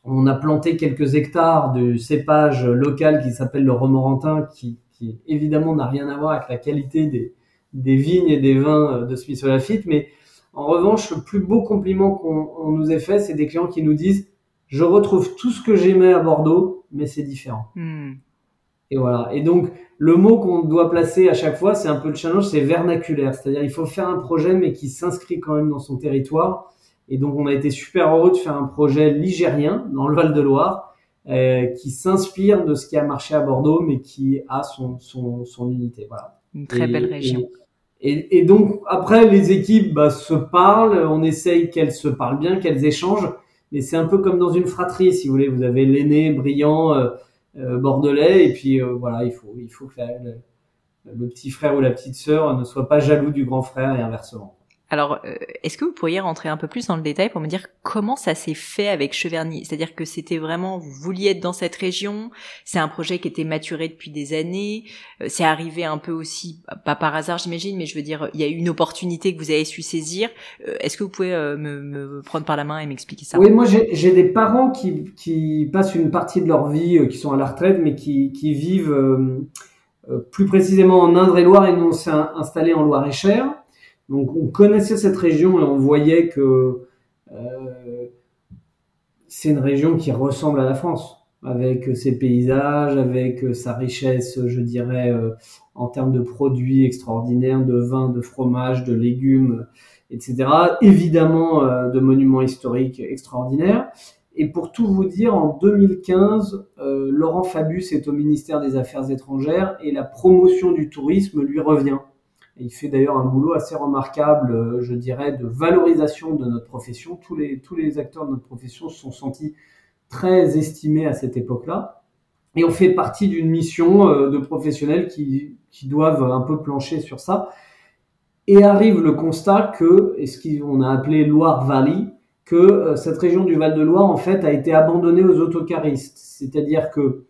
S2: On a planté quelques hectares de cépage local qui s'appelle le Romorantin, qui évidemment n'a rien à voir avec la qualité des, des vignes et des vins euh, de Smith Lafitte. Mais en revanche, le plus beau compliment qu'on nous ait fait, c'est des clients qui nous disent je retrouve tout ce que j'aimais à Bordeaux, mais c'est différent. Hmm. Et voilà. Et donc, le mot qu'on doit placer à chaque fois, c'est un peu le challenge, c'est vernaculaire. C'est-à-dire, il faut faire un projet, mais qui s'inscrit quand même dans son territoire. Et donc, on a été super heureux de faire un projet ligérien dans le Val-de-Loire, euh, qui s'inspire de ce qui a marché à Bordeaux, mais qui a son, son, son unité. Voilà.
S1: Une très belle région.
S2: Et, et, donc après, les équipes bah, se parlent, on essaye qu'elles se parlent bien, qu'elles échangent, mais c'est un peu comme dans une fratrie, si vous voulez. Vous avez l'aîné brillant euh bordelais, et puis euh, voilà, il faut, il faut que le, le, petit frère ou la petite sœur ne soit pas jaloux du grand frère et inversement.
S1: Alors, euh, est-ce que vous pourriez rentrer un peu plus dans le détail pour me dire comment ça s'est fait avec Cheverny? C'est-à-dire que c'était vraiment, vous vouliez être dans cette région, c'est un projet qui était maturé depuis des années, euh, c'est arrivé un peu aussi, pas par hasard j'imagine, mais je veux dire, il y a eu une opportunité que vous avez su saisir. Euh, est-ce que vous pouvez me, me, prendre par la main et m'expliquer ça?
S2: Oui, moi j'ai des parents qui, qui, passent une partie de leur vie, qui sont à la retraite, mais qui, qui vivent plus précisément en Indre-et-Loire et nous on s'est installé en Loire-et-Cher. Donc on connaissait cette région et on voyait que euh, c'est une région qui ressemble à la France, avec ses paysages, avec sa richesse, je dirais, euh, en termes de produits extraordinaires, de vins, de fromages, de légumes, etc. Évidemment, euh, de monuments historiques extraordinaires. Et pour tout vous dire, en 2015, Laurent Fabius est au ministère des Affaires étrangères et la promotion du tourisme lui revient il fait d'ailleurs un boulot assez remarquable, euh, je dirais, de valorisation de notre profession. Tous les, acteurs de notre profession se sont sentis très estimés à cette époque-là. Et on fait partie d'une mission euh, de professionnels qui, qui doivent un peu plancher sur ça. Et arrive le constat que, et ce qu'on a appelé Loire Valley, que euh, cette région du Val-de-Loire, en fait, a été abandonnée aux autocaristes. C'est-à-dire que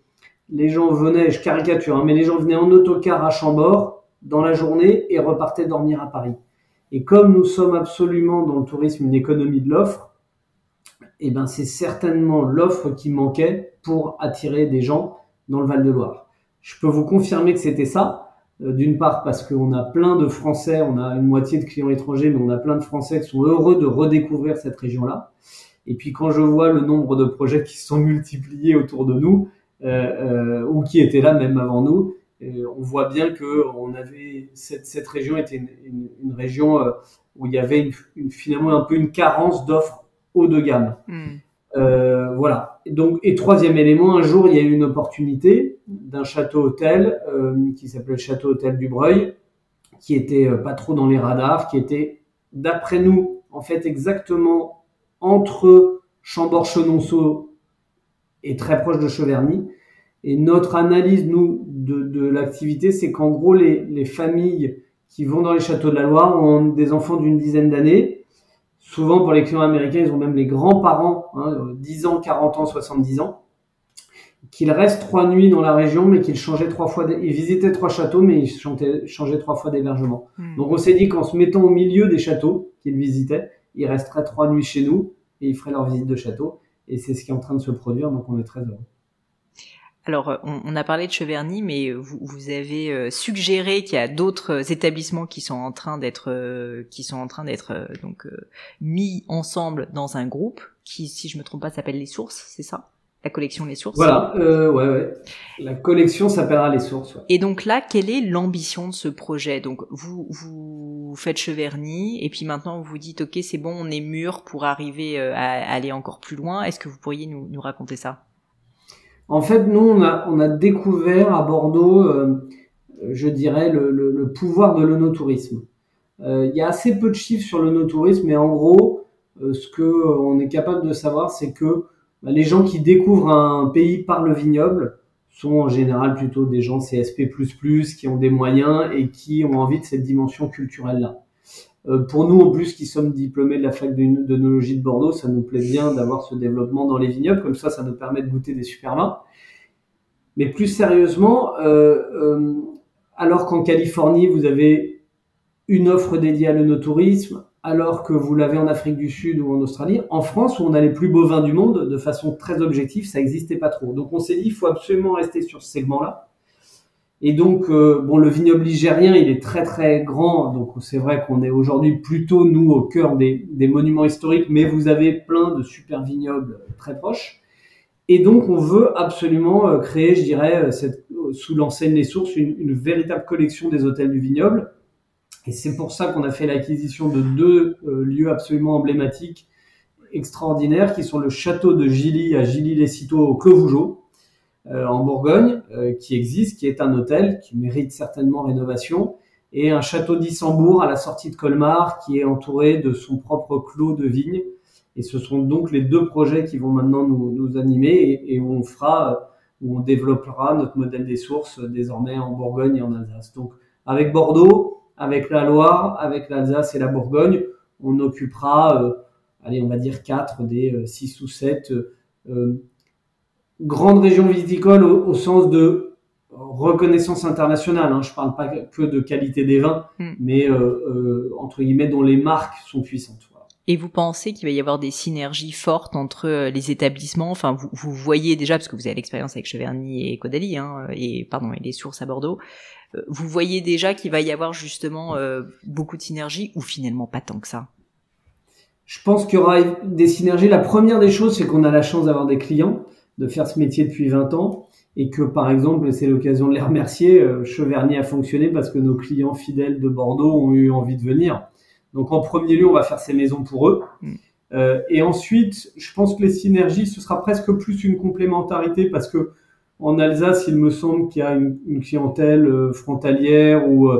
S2: les gens venaient, je caricature, hein, mais les gens venaient en autocar à Chambord, dans la journée et repartaient dormir à Paris. Et comme nous sommes absolument dans le tourisme une économie de l'offre, eh ben c'est certainement l'offre qui manquait pour attirer des gens dans le Val-de-Loire. Je peux vous confirmer que c'était ça. Euh, d'une part parce qu'on a plein de Français, on a une moitié de clients étrangers, mais on a plein de Français qui sont heureux de redécouvrir cette région-là. Et puis quand je vois le nombre de projets qui se sont multipliés autour de nous, euh, euh, ou qui étaient là même avant nous, on voit bien que on avait cette, cette région était une, une, région euh, où il y avait une, finalement un peu une carence d'offres haut de gamme. Hmm. Euh, voilà. Donc et troisième élément, un jour il y a eu une opportunité d'un château hôtel euh, qui s'appelait le château hôtel du Breuil, qui était euh, pas trop dans les radars, qui était d'après nous en fait exactement entre Chambord-Chenonceau est très proche de Cheverny. Et notre analyse, nous, de, de l'activité, c'est qu'en gros, les, les, familles qui vont dans les châteaux de la Loire ont des enfants d'une dizaine d'années. Souvent, pour les clients américains, ils ont même les grands-parents, hein, 10 ans, 40 ans, 70 ans, qu'ils restent trois nuits dans la région, mais qu'ils changeaient trois fois, ils visitaient trois châteaux, mais ils changeaient, changeaient trois fois d'hébergement. Hmm. Donc, on s'est dit qu'en se mettant au milieu des châteaux qu'ils visitaient, ils resteraient trois nuits chez nous et ils feraient leur visite de château. Et c'est ce qui est en train de se produire, donc on est très heureux.
S1: Alors, euh, on, a parlé de Cheverny, mais vous, vous avez euh, suggéré qu'il y a d'autres établissements qui sont en train d'être, euh, qui sont en train d'être donc mis ensemble dans un groupe qui, si je me trompe pas, s'appelle les Sources, c'est ça? La collection Les Sources?
S2: Voilà, euh, ouais, ouais. La collection s'appellera Les Sources. Ouais.
S1: Et donc là, quelle est l'ambition de ce projet? Donc, vous, vous faites Cheverny, et puis maintenant vous vous dites, ok, c'est bon, on est mûr pour arriver à, aller encore plus loin. Est-ce que vous pourriez nous, nous raconter ça?
S2: En fait, nous, on a, découvert à Bordeaux, euh, je dirais, le, le, pouvoir de l'onotourisme. Euh, il y a assez peu de chiffres sur l'onotourisme, mais en gros, euh, ce que on est capable de savoir, c'est que bah, les gens qui découvrent un pays par le vignoble sont en général plutôt des gens CSP++, qui ont des moyens et qui ont envie de cette dimension culturelle-là. Euh, pour nous, en plus, qui sommes diplômés de la fac d'œnologie de Bordeaux, ça nous plaît bien d'avoir ce développement dans les vignobles. Comme ça, ça nous permet de goûter des super vins. Mais plus sérieusement, euh, euh, alors qu'en Californie, vous avez une offre dédiée à l'œnotourisme, alors que vous l'avez en Afrique du Sud ou en Australie, en France, où on a les plus beaux vins du monde, de façon très objective, ça n'existait pas trop. Donc on s'est dit, il faut absolument rester sur ce segment-là. Et donc, euh, bon, le vignoble ligérien, il est très très grand. Donc, c'est vrai qu'on est aujourd'hui plutôt nous au cœur des, monuments historiques, mais vous avez plein de super vignobles très proches. Et donc, on veut absolument euh, créer, je dirais, euh, sous l'enseigne des sources, une, véritable collection des hôtels du vignoble. Et c'est pour ça qu'on a fait l'acquisition de deux lieux absolument emblématiques, extraordinaires, qui sont le château de Gilly à Gilly-les-Citeaux au Clos Vougeot euh, en Bourgogne euh, qui existe, qui est un hôtel qui mérite certainement rénovation, et un château d'Issembourg à la sortie de Colmar qui est entouré de son propre clos de vignes. Et ce sont donc les deux projets qui vont maintenant nous, nous animer et, où on fera, où on développera notre modèle des sources désormais en Bourgogne et en Alsace. Donc avec Bordeaux, avec la Loire, avec l'Alsace et la Bourgogne, on occupera, euh, allez, on va dire quatre des six ou sept euh, grande région viticole au, sens de reconnaissance internationale. Hein. Je parle pas que de qualité des vins, hmm. mais euh, euh, entre guillemets dont les marques sont puissantes.
S1: Et vous pensez qu'il va y avoir des synergies fortes entre euh, les établissements? Enfin, vous, vous voyez déjà, parce que vous avez l'expérience avec Cheverny et Caudalie, hein, et pardon, et les sources à Bordeaux. Vous voyez déjà qu'il va y avoir justement beaucoup de synergies, ou finalement pas tant que ça?
S2: Je pense qu'il y aura des synergies. La première des choses, c'est qu'on a la chance d'avoir des clients de faire ce métier depuis 20 ans et que par exemple c'est l'occasion de les remercier. Euh, Cheverny a fonctionné parce que nos clients fidèles de Bordeaux ont eu envie de venir. Donc en premier lieu, on va faire ces maisons pour eux. Mm. Euh, et ensuite, je pense que les synergies, ce sera presque plus une complémentarité parce que en Alsace, il me semble qu'il y a une, clientèle euh, frontalière ou,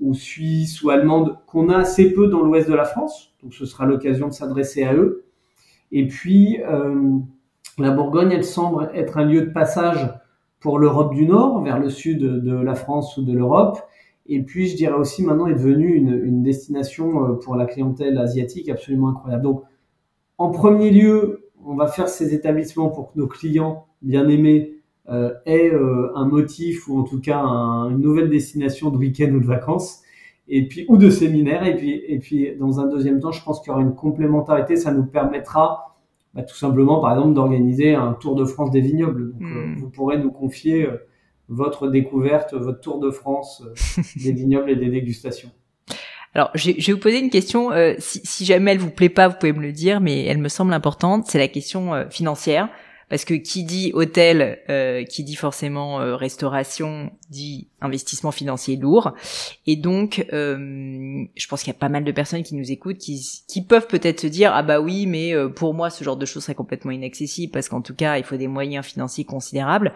S2: ou suisse ou allemande qu'on a assez peu dans l'ouest de la France. Donc ce sera l'occasion de s'adresser à eux. Et puis, la Bourgogne, elle semble être un lieu de passage pour l'Europe du Nord, vers le sud de la France ou de l'Europe. Et puis, je dirais aussi, maintenant, est devenue une, destination euh, pour la clientèle asiatique absolument incroyable. Donc, en premier lieu, on va faire ces établissements pour que nos clients bien-aimés euh, aient euh, un motif ou en tout cas une nouvelle destination de week-end ou de vacances, et puis ou de séminaire. Et puis, et puis, dans un deuxième temps, je pense qu'il y aura une complémentarité. Ça nous permettra bah, tout simplement, par exemple, d'organiser un Tour de France des vignobles. Donc, euh, hmm. vous pourrez nous confier euh, votre découverte, votre Tour de France euh, des vignobles et des dégustations.
S1: Alors, je, vais vous poser une question. si, si, jamais elle vous plaît pas, vous pouvez me le dire, mais elle me semble importante. C'est la question financière parce que qui dit hôtel, euh, qui dit forcément euh, restauration, dit investissement financier lourd. Et donc, euh, je pense qu'il y a pas mal de personnes qui nous écoutent, qui, qui peuvent peut-être se dire ah bah oui, mais pour moi ce genre de choses serait complètement inaccessible parce qu'en tout cas il faut des moyens financiers considérables.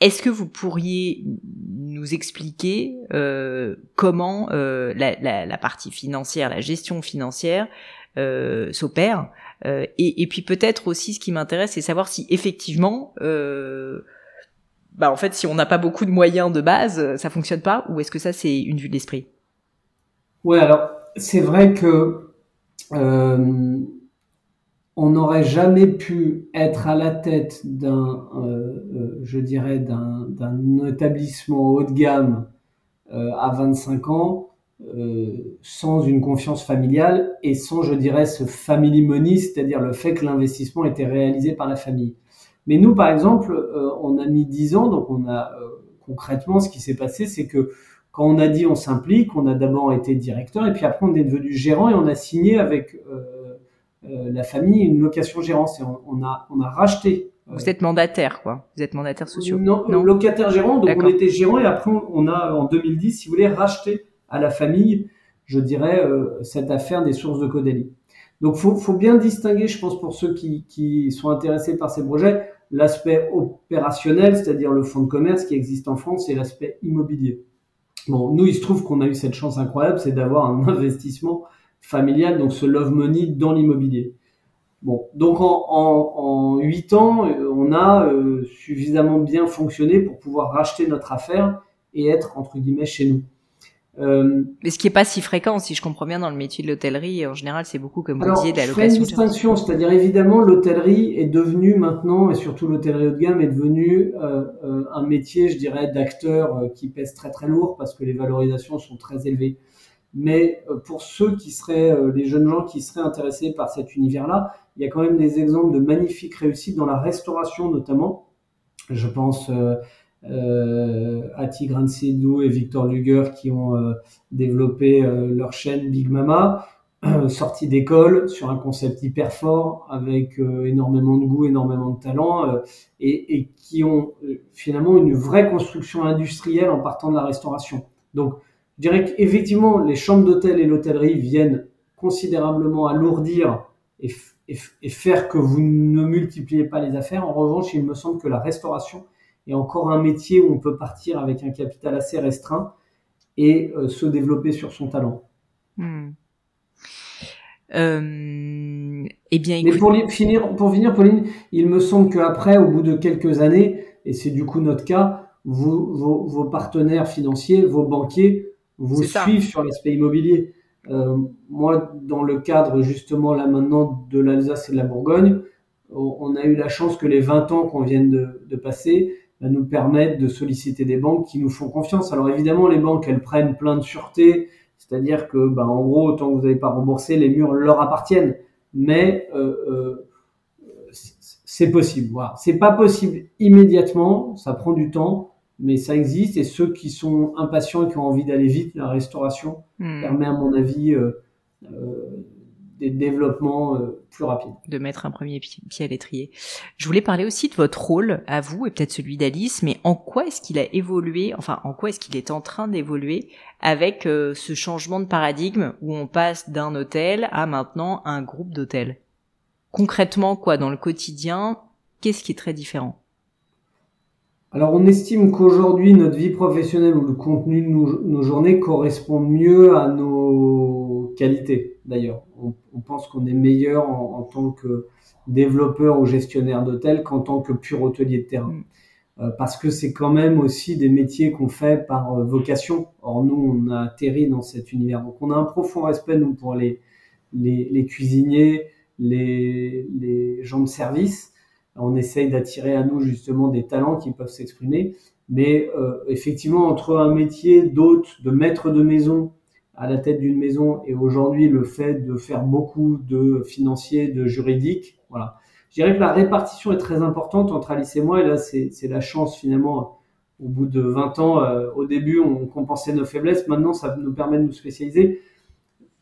S1: Est-ce que vous pourriez nous expliquer comment la, la, la, partie financière, la gestion financière euh, s'opère. Euh, et, puis peut-être aussi ce qui m'intéresse, c'est savoir si effectivement, euh, bah en fait, si on n'a pas beaucoup de moyens de base, ça fonctionne pas, ou est-ce que ça c'est une vue de l'esprit?
S2: Ouais, alors c'est vrai que euh, on n'aurait jamais pu être à la tête d'un, je dirais, d'un, établissement haut de gamme à 25 ans sans une confiance familiale et sans, je dirais, ce family money, c'est-à-dire le fait que l'investissement était réalisé par la famille. Mais nous, par exemple, on a mis 10 ans, donc on a concrètement ce qui s'est passé, c'est que quand on a dit on s'implique, on a d'abord été directeur et puis après on est devenu gérant et on a signé avec euh, la famille une location gérance et on, a, on a racheté.
S1: Euh, Vous êtes mandataire, quoi. Vous êtes mandataire social.
S2: Non, locataire gérant. Donc on était gérant et après on a en 2010, si vous voulez, racheté à la famille, je dirais, euh, cette affaire des sources de Caudalie. Donc faut, faut bien distinguer, je pense, pour ceux qui, sont intéressés par ces projets, l'aspect opérationnel, c'est-à-dire le fonds de commerce qui existe en France, et l'aspect immobilier. Bon, nous, il se trouve qu'on a eu cette chance incroyable, c'est d'avoir un investissement familial, donc ce love money dans l'immobilier. Bon, donc en, huit ans, euh, on a euh, suffisamment bien fonctionné pour pouvoir racheter notre affaire et être entre guillemets chez nous.
S1: Euh, Mais ce qui est pas si fréquent, si je comprends bien, dans le métier de l'hôtellerie, en général, c'est beaucoup comme vous disiez de la location.
S2: une distinction, c'est-à-dire évidemment l'hôtellerie est devenue maintenant, et surtout l'hôtellerie haut de gamme est devenue un métier, je dirais, d'acteur qui pèse très très lourd parce que les valorisations sont très élevées. Mais euh, pour ceux qui seraient, euh, les jeunes gens qui seraient intéressés par cet univers-là, il y a quand même des exemples de magnifiques réussites dans la restauration notamment. Je pense euh, euh, à Tigran Sedou et Victor Luger qui ont développé leur chaîne Big Mama, sortie d'école sur un concept hyper fort avec énormément de goût, énormément de talent et, et, qui ont finalement une vraie construction industrielle en partant de la restauration. Donc je dirais qu'effectivement, les chambres d'hôtel et l'hôtellerie viennent considérablement alourdir et, faire que vous ne multipliez pas les affaires. En revanche, il me semble que la restauration est encore un métier où on peut partir avec un capital assez restreint et euh, se développer sur son talent. Hmm.
S1: Euh, eh bien,
S2: Mais pour finir, pour finir, Pauline, il me semble qu'après, au bout de quelques années, et c'est du coup notre cas, vos, vos partenaires financiers, vos banquiers vous suivent sur l'aspect immobilier. Euh, moi, dans le cadre justement là maintenant de l'Alsace et de la Bourgogne, on a eu la chance que les 20 ans qu'on vient de, de passer nous permettent de solliciter des banques qui nous font confiance. Alors évidemment, les banques, elles prennent plein de sûreté, c'est-à-dire que, bah, en gros, tant que vous n'avez pas remboursé, les murs leur appartiennent. Mais euh, euh, c'est possible. Voilà. C'est pas possible immédiatement, ça prend du temps mais ça existe et ceux qui sont impatients et qui ont envie d'aller vite, la restauration hmm. permet à mon avis euh, euh, des développements euh, plus rapides.
S1: De mettre un premier pied à l'étrier. Je voulais parler aussi de votre rôle à vous et peut-être celui d'Alice, mais en quoi est-ce qu'il a évolué, enfin en quoi est-ce qu'il est en train d'évoluer avec ce changement de paradigme où on passe d'un hôtel à maintenant un groupe d'hôtels? Concrètement, quoi, dans le quotidien, qu'est-ce qui est très différent?
S2: Alors on estime qu'aujourd'hui notre vie professionnelle ou le contenu de nos, journées correspond mieux à nos qualités d'ailleurs. On, pense qu'on est meilleur en, tant que développeur ou gestionnaire d'hôtel qu'en tant que pur hôtelier de terrain. Mm. Euh, parce que c'est quand même aussi des métiers qu'on fait par euh, vocation. Or nous on a atterri dans cet univers. Donc on a un profond respect nous pour les, les, les cuisiniers, les, les gens de service on essaye d'attirer à nous justement des talents qui peuvent s'exprimer. Mais euh, effectivement, entre un métier d'hôte, de maître de maison à la tête d'une maison et aujourd'hui le fait de faire beaucoup de financiers, de juridiques, voilà. Je dirais que la répartition est très importante entre Alice et moi et là c'est la chance finalement au bout de 20 ans, euh, au début on compensait nos faiblesses, maintenant ça nous permet de nous spécialiser.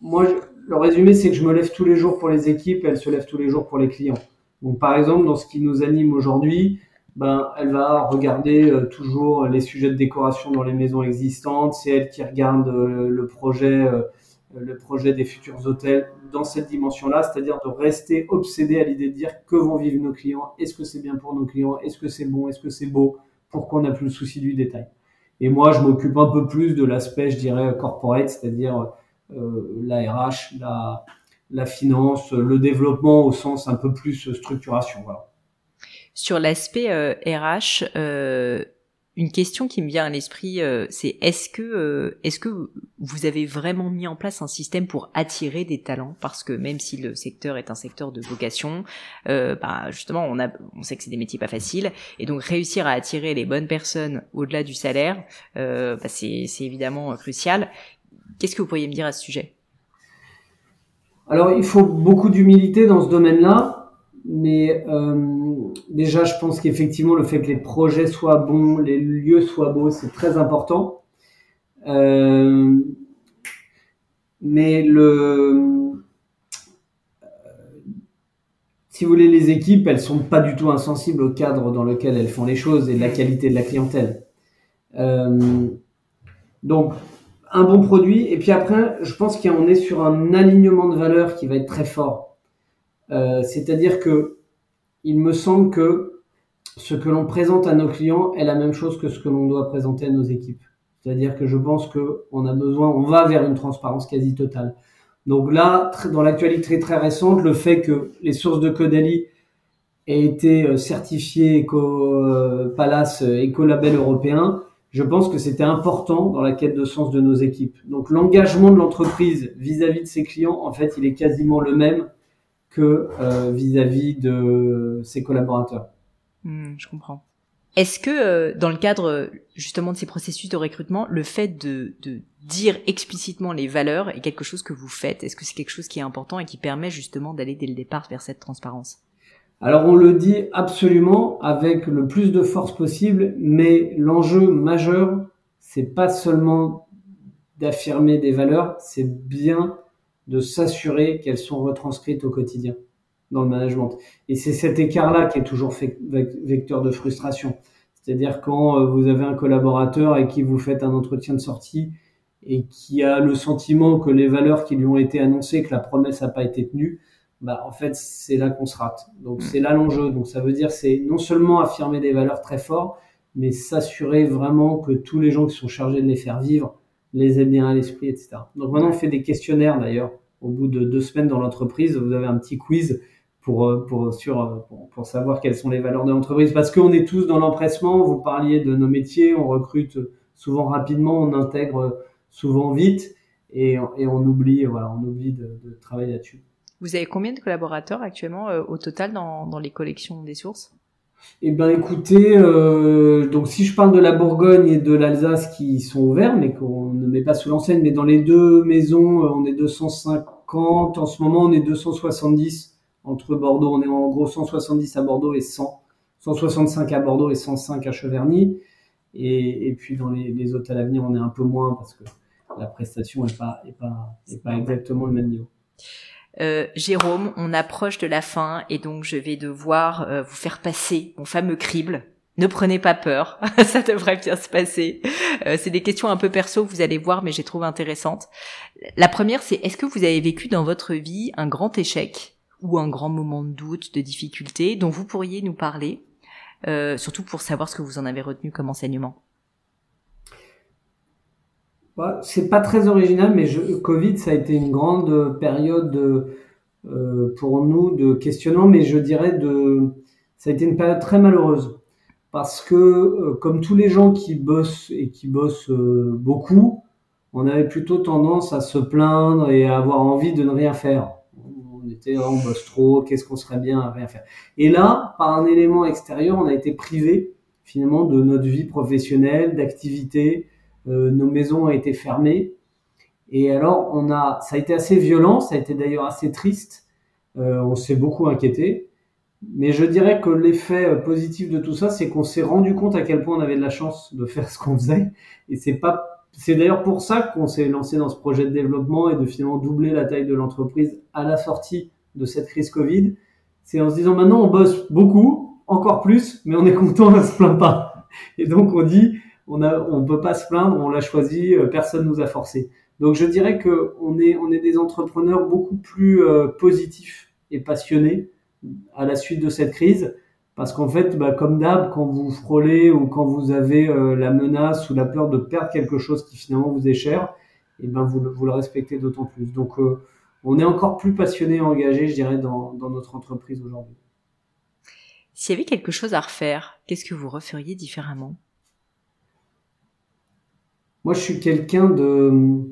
S2: Moi, le résumé c'est que je me lève tous les jours pour les équipes et elles se lèvent tous les jours pour les clients. Donc, par exemple, dans ce qui nous anime aujourd'hui, ben, elle va regarder euh, toujours les sujets de décoration dans les maisons existantes. C'est elle qui regarde euh, le projet, euh, le projet des futurs hôtels dans cette dimension-là, c'est-à-dire de rester obsédé à l'idée de dire que vont vivre nos clients, est-ce que c'est bien pour nos clients, est-ce que c'est bon, est-ce que c'est beau, pourquoi on n'a plus le souci du détail? Et moi, je m'occupe un peu plus de l'aspect, je dirais, corporate, c'est-à-dire euh, la RH, la, finance, le développement au sens un peu plus structuration.
S1: Sur l'aspect RH, une question qui me vient à l'esprit, euh, c'est est-ce que euh, est-ce que vous avez vraiment mis en place un système pour attirer des talents? Parce que même si le secteur est un secteur de vocation, euh, bah, justement, on sait que c'est des métiers pas faciles, et donc réussir à attirer les bonnes personnes au-delà du salaire, bah, c'est évidemment crucial. Qu'est-ce que vous pourriez me dire à ce sujet?
S2: Alors, il faut beaucoup d'humilité dans ce domaine-là mais euh, déjà, je pense qu'effectivement, le fait que les projets soient bons, les lieux soient beaux, c'est très important. Euh, mais le, euh, si vous voulez, les équipes, elles sont pas du tout insensibles au cadre dans lequel elles font les choses et de la qualité de la clientèle. Euh, donc, un bon produit. Et puis après, je pense qu'on est sur un alignement de valeurs qui va être très fort. Euh, c'est-à-dire que il me semble que ce que l'on présente à nos clients est la même chose que ce que l'on doit présenter à nos équipes. C'est-à-dire que je pense que on a besoin, on va vers une transparence quasi totale. Donc là, dans l'actualité très récente, le fait que les sources de Codali aient été euh, certifiées Eco euh, Ecolabel européen, je pense que c'était important dans la quête de sens de nos équipes. Donc l'engagement de l'entreprise vis-à-vis de ses clients, en fait, il est quasiment le même que euh, vis-à-vis de ses collaborateurs.
S1: Hmm, je comprends. Est-ce que euh, dans le cadre justement de ces processus de recrutement, le fait de, de, dire explicitement les valeurs est quelque chose que vous faites? Est-ce que c'est quelque chose qui est important et qui permet justement d'aller dès le départ vers cette transparence?
S2: Alors on le dit absolument avec le plus de force possible, mais l'enjeu majeur, c'est pas seulement d'affirmer des valeurs, c'est bien de s'assurer qu'elles sont retranscrites au quotidien dans le management. Et c'est cet écart-là qui est toujours vecteur de frustration. C'est-à-dire quand euh, vous avez un collaborateur et qui vous faites un entretien de sortie et qui a le sentiment que les valeurs qui lui ont été annoncées, que la promesse n'a pas été tenue, bah en fait c'est là qu'on se rate. Donc mm. c'est là l'enjeu. Donc ça veut dire c'est non seulement affirmer des valeurs très fortes, mais s'assurer vraiment que tous les gens qui sont chargés de les faire vivre les aient bien à l'esprit, etc. Donc maintenant, on fait des questionnaires d'ailleurs. Au bout de deux semaines dans l'entreprise, vous avez un petit quiz pour, euh, pour, sur, euh, pour, savoir quelles sont les valeurs de l'entreprise. Parce qu'on est tous dans l'empressement. Vous parliez de nos métiers, on recrute souvent rapidement, on intègre souvent vite et, et on oublie, voilà, on oublie de, de travailler là-dessus.
S1: Vous avez combien de collaborateurs actuellement euh, au total dans, dans les collections des sources?
S2: Eh ben écoutez, euh, donc si je parle de la Bourgogne et de l'Alsace qui sont ouverts, mais qu'on ne met pas sous l'enseigne, mais dans les deux maisons, euh, on est 250. En ce moment, on est 270 entre Bordeaux. On est en gros 170 à Bordeaux et 100, 165 à Bordeaux et 105 à Cheverny. Et, puis dans les, les hôtels à venir, on est un peu moins parce que la prestation est pas est pas est pas exactement le même niveau.
S1: Euh, Jérôme, on approche de la fin et donc je vais devoir euh, vous faire passer mon fameux crible. Ne prenez pas peur, ça devrait bien se passer. Euh, c'est des questions un peu perso vous allez voir, mais j'ai trouvé intéressantes. La première, c'est est-ce que vous avez vécu dans votre vie un grand échec ou un grand moment de doute, de difficulté dont vous pourriez nous parler, surtout pour savoir ce que vous en avez retenu comme enseignement?
S2: Bah, c'est pas très original, mais je, Covid, ça a été une grande période euh, pour nous de questionnement, mais je dirais de, ça a été une période très malheureuse parce que euh, comme tous les gens qui bossent et qui bossent euh, beaucoup, on avait plutôt tendance à se plaindre et à avoir envie de ne rien faire. On était, on bosse trop, qu'est-ce qu'on serait bien à rien faire. Et là, par un élément extérieur, on a été privé finalement de notre vie professionnelle, d'activité, nos maisons ont été fermées. Et alors, on a, ça a été assez violent, ça a été d'ailleurs assez triste. Euh, on s'est beaucoup inquiété. Mais je dirais que l'effet euh, positif de tout ça, c'est qu'on s'est rendu compte à quel point on avait de la chance de faire ce qu'on faisait. Et c'est pas, c'est d'ailleurs pour ça qu'on s'est lancé dans ce projet de développement et de finalement doubler la taille de l'entreprise à la sortie de cette crise Covid. C'est en se disant maintenant on bosse beaucoup, encore plus, mais on est content, on ne se plaint pas. Et donc on dit, on a, on peut pas se plaindre, on l'a choisi, euh, personne nous a forcé. Donc je dirais que on est, on est des entrepreneurs beaucoup plus euh, positifs et passionnés à la suite de cette crise, parce qu'en fait, bah, comme d'hab, quand vous frôlez ou quand vous avez euh, la menace ou la peur de perdre quelque chose qui finalement vous est cher, et eh ben vous, vous le respectez d'autant plus. Donc on est encore plus passionné et engagé, je dirais, dans, dans notre entreprise aujourd'hui.
S1: S'il y avait quelque chose à refaire, qu'est-ce que vous referiez différemment?
S2: Moi, je suis quelqu'un de,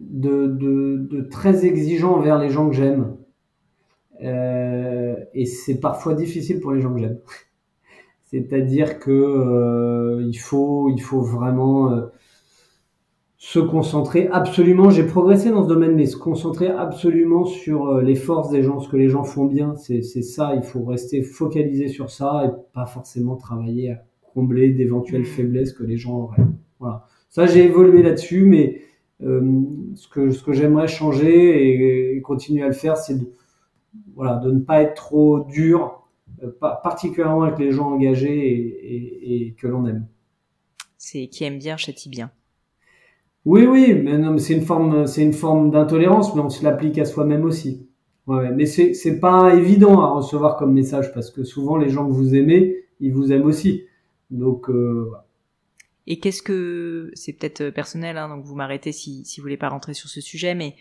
S2: de, de, de, très exigeant envers les gens que j'aime. Euh, et c'est parfois difficile pour les gens que j'aime. C'est-à-dire que euh, il faut, il faut vraiment euh, se concentrer absolument. J'ai progressé dans ce domaine, mais se concentrer absolument sur les forces des gens, ce que les gens font bien. C'est ça. Il faut rester focalisé sur ça et pas forcément travailler à combler d'éventuelles mmh. faiblesses que les gens auraient. Voilà. Ça, j'ai évolué là-dessus, mais euh, ce que ce que j'aimerais changer et, continuer à le faire, c'est de voilà de ne pas être trop dur, euh, particulièrement avec les gens engagés et, et, et que l'on aime.
S1: C'est qui aime bien châtie bien.
S2: Oui, oui, mais non, mais c'est une forme, c'est une forme d'intolérance, mais on se l'applique à soi-même aussi. Ouais, mais c'est, c'est pas évident à recevoir comme message parce que souvent les gens que vous aimez, ils vous aiment aussi. Donc, euh,
S1: Et qu'est-ce que, c'est peut-être euh, personnel, hein, donc vous m'arrêtez si, si vous voulez pas rentrer sur ce sujet, mais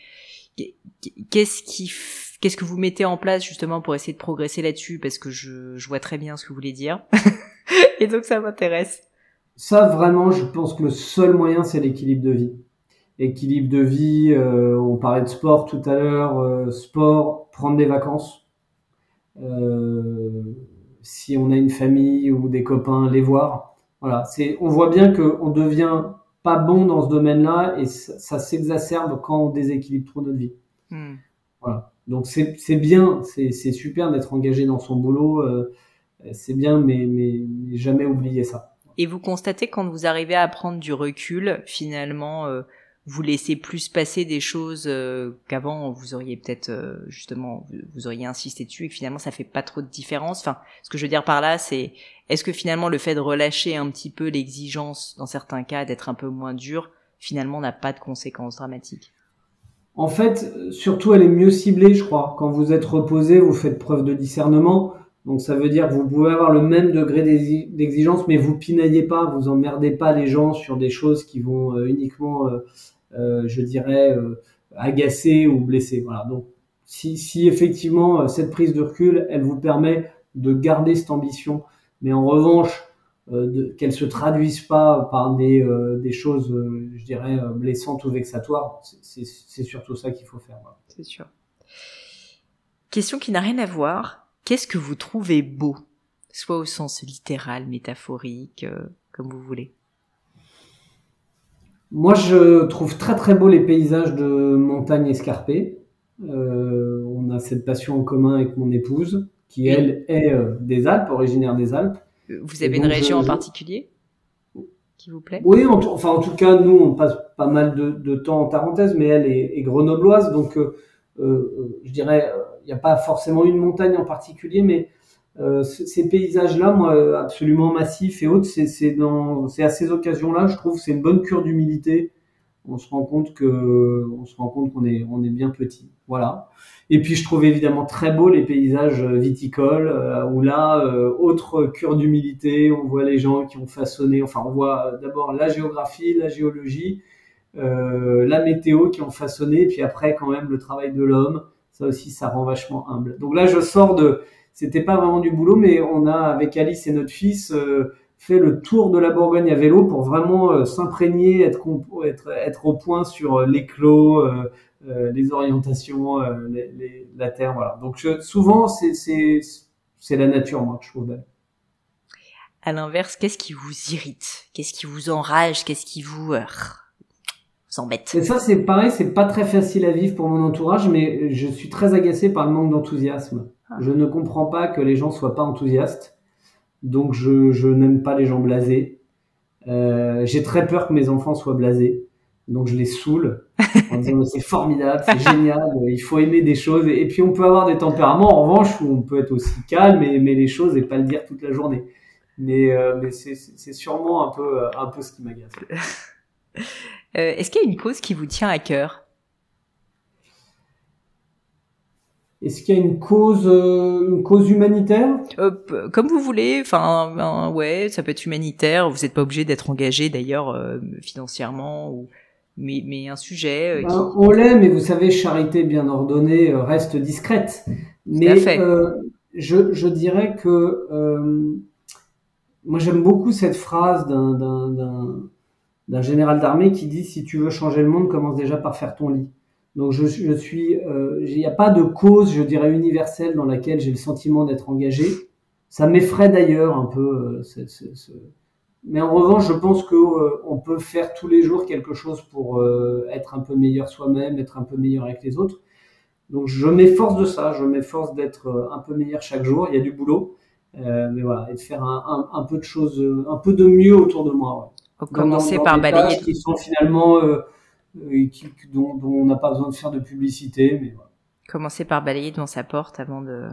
S1: qu'est-ce qui, qu'est-ce que vous mettez en place justement pour essayer de progresser là-dessus? Parce que je, vois très bien ce que vous voulez dire. Et donc ça m'intéresse.
S2: Ça, vraiment, je pense que le seul moyen, c'est l'équilibre de vie. Équilibre de vie, euh, on parlait de sport tout à l'heure, euh, sport, prendre des vacances. Si on a une famille ou des copains, les voir. Voilà, c'est, on voit bien qu'on devient pas bon dans ce domaine-là et ça, s'exacerbe quand on déséquilibre trop notre vie. Hmm. Voilà. Donc c'est, c'est bien, c'est, c'est super d'être engagé dans son boulot, c'est bien, mais, mais jamais oublier ça.
S1: Et vous constatez quand vous arrivez à prendre du recul, finalement, euh, vous laissez plus passer des choses euh, qu'avant vous auriez peut-être euh, justement vous, auriez insisté dessus et que finalement ça fait pas trop de différence. Enfin, ce que je veux dire par là, c'est est-ce que finalement le fait de relâcher un petit peu l'exigence dans certains cas, d'être un peu moins dur, finalement n'a pas de conséquences dramatiques?
S2: En fait, surtout elle est mieux ciblée, je crois. Quand vous êtes reposé, vous faites preuve de discernement. Donc ça veut dire que vous pouvez avoir le même degré d'exigence, mais vous pinaillez pas, vous emmerdez pas les gens sur des choses qui vont euh, uniquement, euh, je dirais, agacer ou blesser. Voilà. Donc si, si effectivement cette prise de recul, elle vous permet de garder cette ambition, mais en revanche qu'elle se traduise pas par des, des choses, je dirais, blessantes ou vexatoires, c'est surtout ça qu'il faut faire.
S1: C'est sûr. Question qui n'a rien à voir, Qu'est-ce que vous trouvez beau? Soit au sens littéral, métaphorique, euh, comme vous voulez.
S2: Moi, je trouve très très beau les paysages de montagne escarpées. Euh, on a cette passion en commun avec mon épouse, qui elle est euh, des Alpes, originaire des Alpes.
S1: Vous avez une région en particulier qui vous plaît?
S2: Oui, enfin en tout cas, nous on passe pas mal de, temps en Tarentaise, mais elle est, grenobloise, donc je dirais il n'y a pas forcément une montagne en particulier, mais euh, ces paysages-là, moi, absolument massifs et autres, c'est à ces occasions-là, je trouve, c'est une bonne cure d'humilité. On se rend compte qu'on est, bien petit. Voilà. Et puis je trouve évidemment très beau les paysages viticoles, euh, où là, euh, autre cure d'humilité, on voit les gens qui ont façonné, enfin on voit d'abord la géographie, la géologie, la météo qui ont façonné, puis après quand même le travail de l'homme, ça aussi, ça rend vachement humble. Donc là, je sors de, c'était pas vraiment du boulot, mais on a avec Alice et notre fils euh, fait le tour de la Bourgogne à vélo pour vraiment euh, s'imprégner, être, être, être au point sur euh, les clos, les orientations, la terre, voilà. Donc souvent, c'est la nature, moi, que je trouve belle.
S1: À l'inverse, qu'est-ce qui vous irrite? Qu'est-ce qui vous enrage? Qu'est-ce qui vous
S2: et ça, c'est pareil, c'est pas très facile à vivre pour mon entourage, mais je suis très agacé par le manque d'enthousiasme. Ah. Je ne comprends pas que les gens soient pas enthousiastes, donc je, je n'aime pas les gens blasés. Euh, j'ai très peur que mes enfants soient blasés, donc je les saoule en disant c'est formidable, c'est génial, il faut aimer des choses. Et, puis on peut avoir des tempéraments en revanche où on peut être aussi calme et aimer les choses et pas le dire toute la journée. Mais, euh, mais c'est sûrement un peu, un peu ce qui m'agace.
S1: Euh, est-ce qu'il y a une cause qui vous tient à cœur?
S2: Est-ce qu'il y a une cause, euh, une cause humanitaire?
S1: Euh, Comme vous voulez. Enfin, ben, ouais, ça peut être humanitaire. Vous n'êtes pas obligé d'être engagé d'ailleurs financièrement ou mais, mais un sujet.
S2: Ben, on l'est, mais vous savez, charité bien ordonnée reste discrète. Mais je, je, dirais que moi j'aime beaucoup cette phrase d'un général d'armée qui dit si tu veux changer le monde, commence déjà par faire ton lit. Donc je, je suis, euh, il n'y a pas de cause, je dirais universelle, dans laquelle j'ai le sentiment d'être engagé. Ça m'effraie d'ailleurs un peu. Euh, Mais en revanche, je pense que euh, on peut faire tous les jours quelque chose pour être un peu meilleur soi-même, être un peu meilleur avec les autres. Donc je m'efforce de ça, je m'efforce d'être un peu meilleur chaque jour. Il y a du boulot, mais voilà, et de faire un, un, un, peu de choses, un peu de mieux autour de moi.
S1: Ouais. Commencer par balayer.
S2: Qui sont finalement et dont, on n'a pas besoin de faire de publicité. Mais
S1: Commencer par balayer devant sa porte avant de.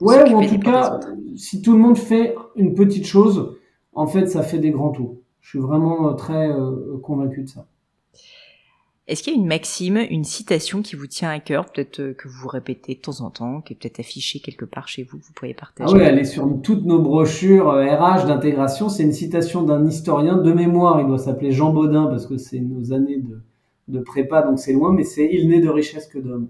S2: Ouais, ou en tout cas, si tout le monde fait une petite chose, en fait, ça fait des grands tours. Je suis vraiment euh, très euh, convaincu de ça.
S1: Est-ce qu'il y a une maxime, une citation qui vous tient à cœur, peut-être euh, que vous répétez de temps en temps, qui est peut-être affichée quelque part chez vous, que vous pourriez partager
S2: Ah oui, elle est sur toutes nos brochures RH euh, d'intégration. C'est une citation d'un historien de mémoire. Il doit s'appeler Jean Baudin parce que c'est nos années de, de prépa, donc c'est loin, mais c'est Il n'est de richesse que d'homme.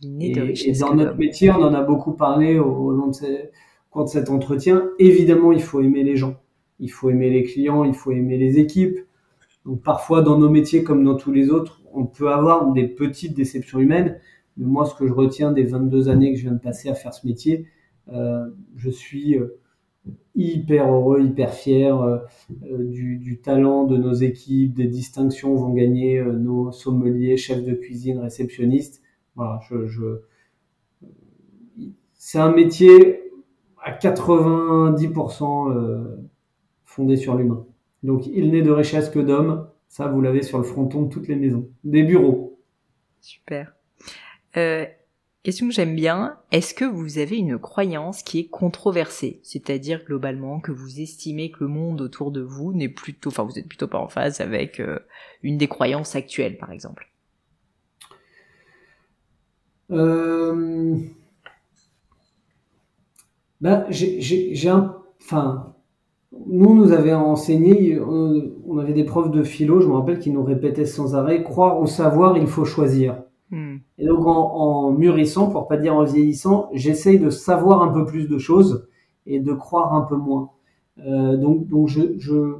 S1: Il n'est de richesse
S2: et dans notre métier, on en a beaucoup parlé au, long de ces, cours de cet entretien. Évidemment, il faut aimer les gens. Il faut aimer les clients, il faut aimer les équipes. Donc parfois, dans nos métiers comme dans tous les autres, on peut avoir des petites déceptions humaines. Mais moi, ce que je retiens des 22 années que je viens de passer à faire ce métier, euh, je suis euh, hyper heureux, hyper fier euh, du, talent de nos équipes, des distinctions vont gagner nos sommeliers, chefs de cuisine, réceptionnistes. Voilà, c'est un métier à 90% fondé sur l'humain. Donc, il n'est de richesse que d'hommes. Ça, vous l'avez sur le fronton de toutes les maisons, des bureaux.
S1: Super. Euh, question que j'aime bien. Est-ce que vous avez une croyance qui est controversée, c'est-à-dire globalement que vous estimez que le monde autour de vous n'est plutôt, enfin, vous êtes plutôt pas en phase avec euh, une des croyances actuelles, par exemple?
S2: Euh... Ben, j'ai un, enfin, nous, nous avait enseigné, on avait des profs de philo, je me rappelle, qui nous répétaient sans arrêt, croire au savoir, il faut choisir. Hmm. Et donc, en, mûrissant, pour pas dire en vieillissant, j'essaye de savoir un peu plus de choses et de croire un peu moins. Euh, donc, donc je, je,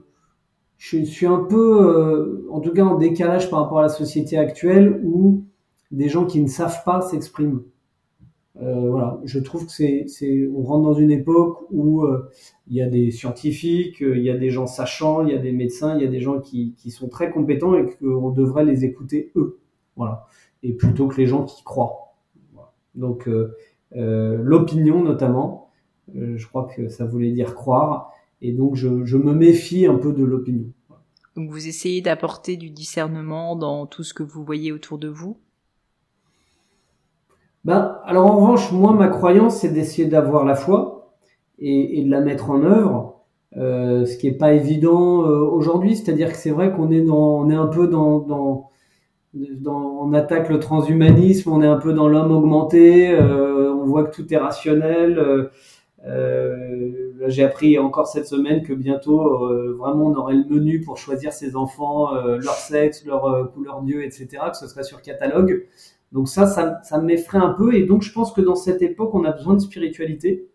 S2: je, suis un peu, euh, en tout cas, en décalage par rapport à la société actuelle où des gens qui ne savent pas s'expriment. Euh, voilà, je trouve que c'est, rentre dans une époque où euh, il y a des scientifiques, euh, il y a des gens sachants, il y a des médecins, il y a des gens qui, sont très compétents et qu'on devrait les écouter eux, voilà, et plutôt que les gens qui croient. Donc l'opinion notamment, je crois que ça voulait dire croire, et donc je, je me méfie un peu de l'opinion.
S1: Donc vous essayez d'apporter du discernement dans tout ce que vous voyez autour de vous?
S2: Ben, alors en revanche, moi, ma croyance, c'est d'essayer d'avoir la foi et, de la mettre en œuvre, euh, ce qui est pas évident euh, aujourd'hui. C'est-à-dire que c'est vrai qu'on est dans, on est un peu dans, on attaque le transhumanisme, on est un peu dans l'homme augmenté, euh, on voit que tout est rationnel. J'ai appris encore cette semaine que bientôt, vraiment, on aurait le menu pour choisir ses enfants, leur sexe, leur couleur d'yeux, etc., que ce serait sur catalogue. Donc ça, ça, ça m'effraie un peu. Et donc je pense que dans cette époque, on a besoin de spiritualité.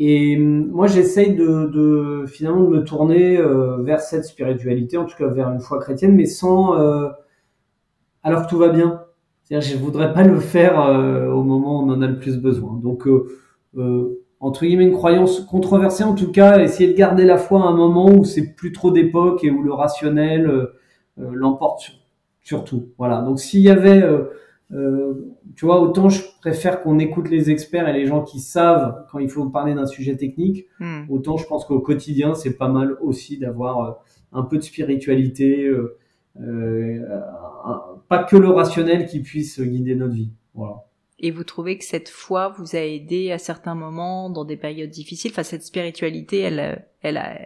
S2: Et hum, moi, j'essaye de, de, finalement de me tourner euh, vers cette spiritualité, en tout cas vers une foi chrétienne, mais sans euh, alors que tout va bien. C'est-à-dire, je voudrais pas le faire euh, au moment où on en a le plus besoin. Donc, entre guillemets, une croyance controversée, en tout cas, essayer de garder la foi à un moment où c'est plus trop d'époque et où le rationnel l'emporte sur surtout. Voilà. Donc s'il y avait, euh, euh, tu vois, autant je préfère qu'on écoute les experts et les gens qui savent quand il faut parler d'un sujet technique, hmm. autant je pense qu'au quotidien c'est pas mal aussi d'avoir euh, un peu de spiritualité, pas que le rationnel qui puisse guider notre vie. Voilà.
S1: Et vous trouvez que cette foi vous a aidé à certains moments dans des périodes difficiles? Enfin, cette spiritualité, elle, elle a.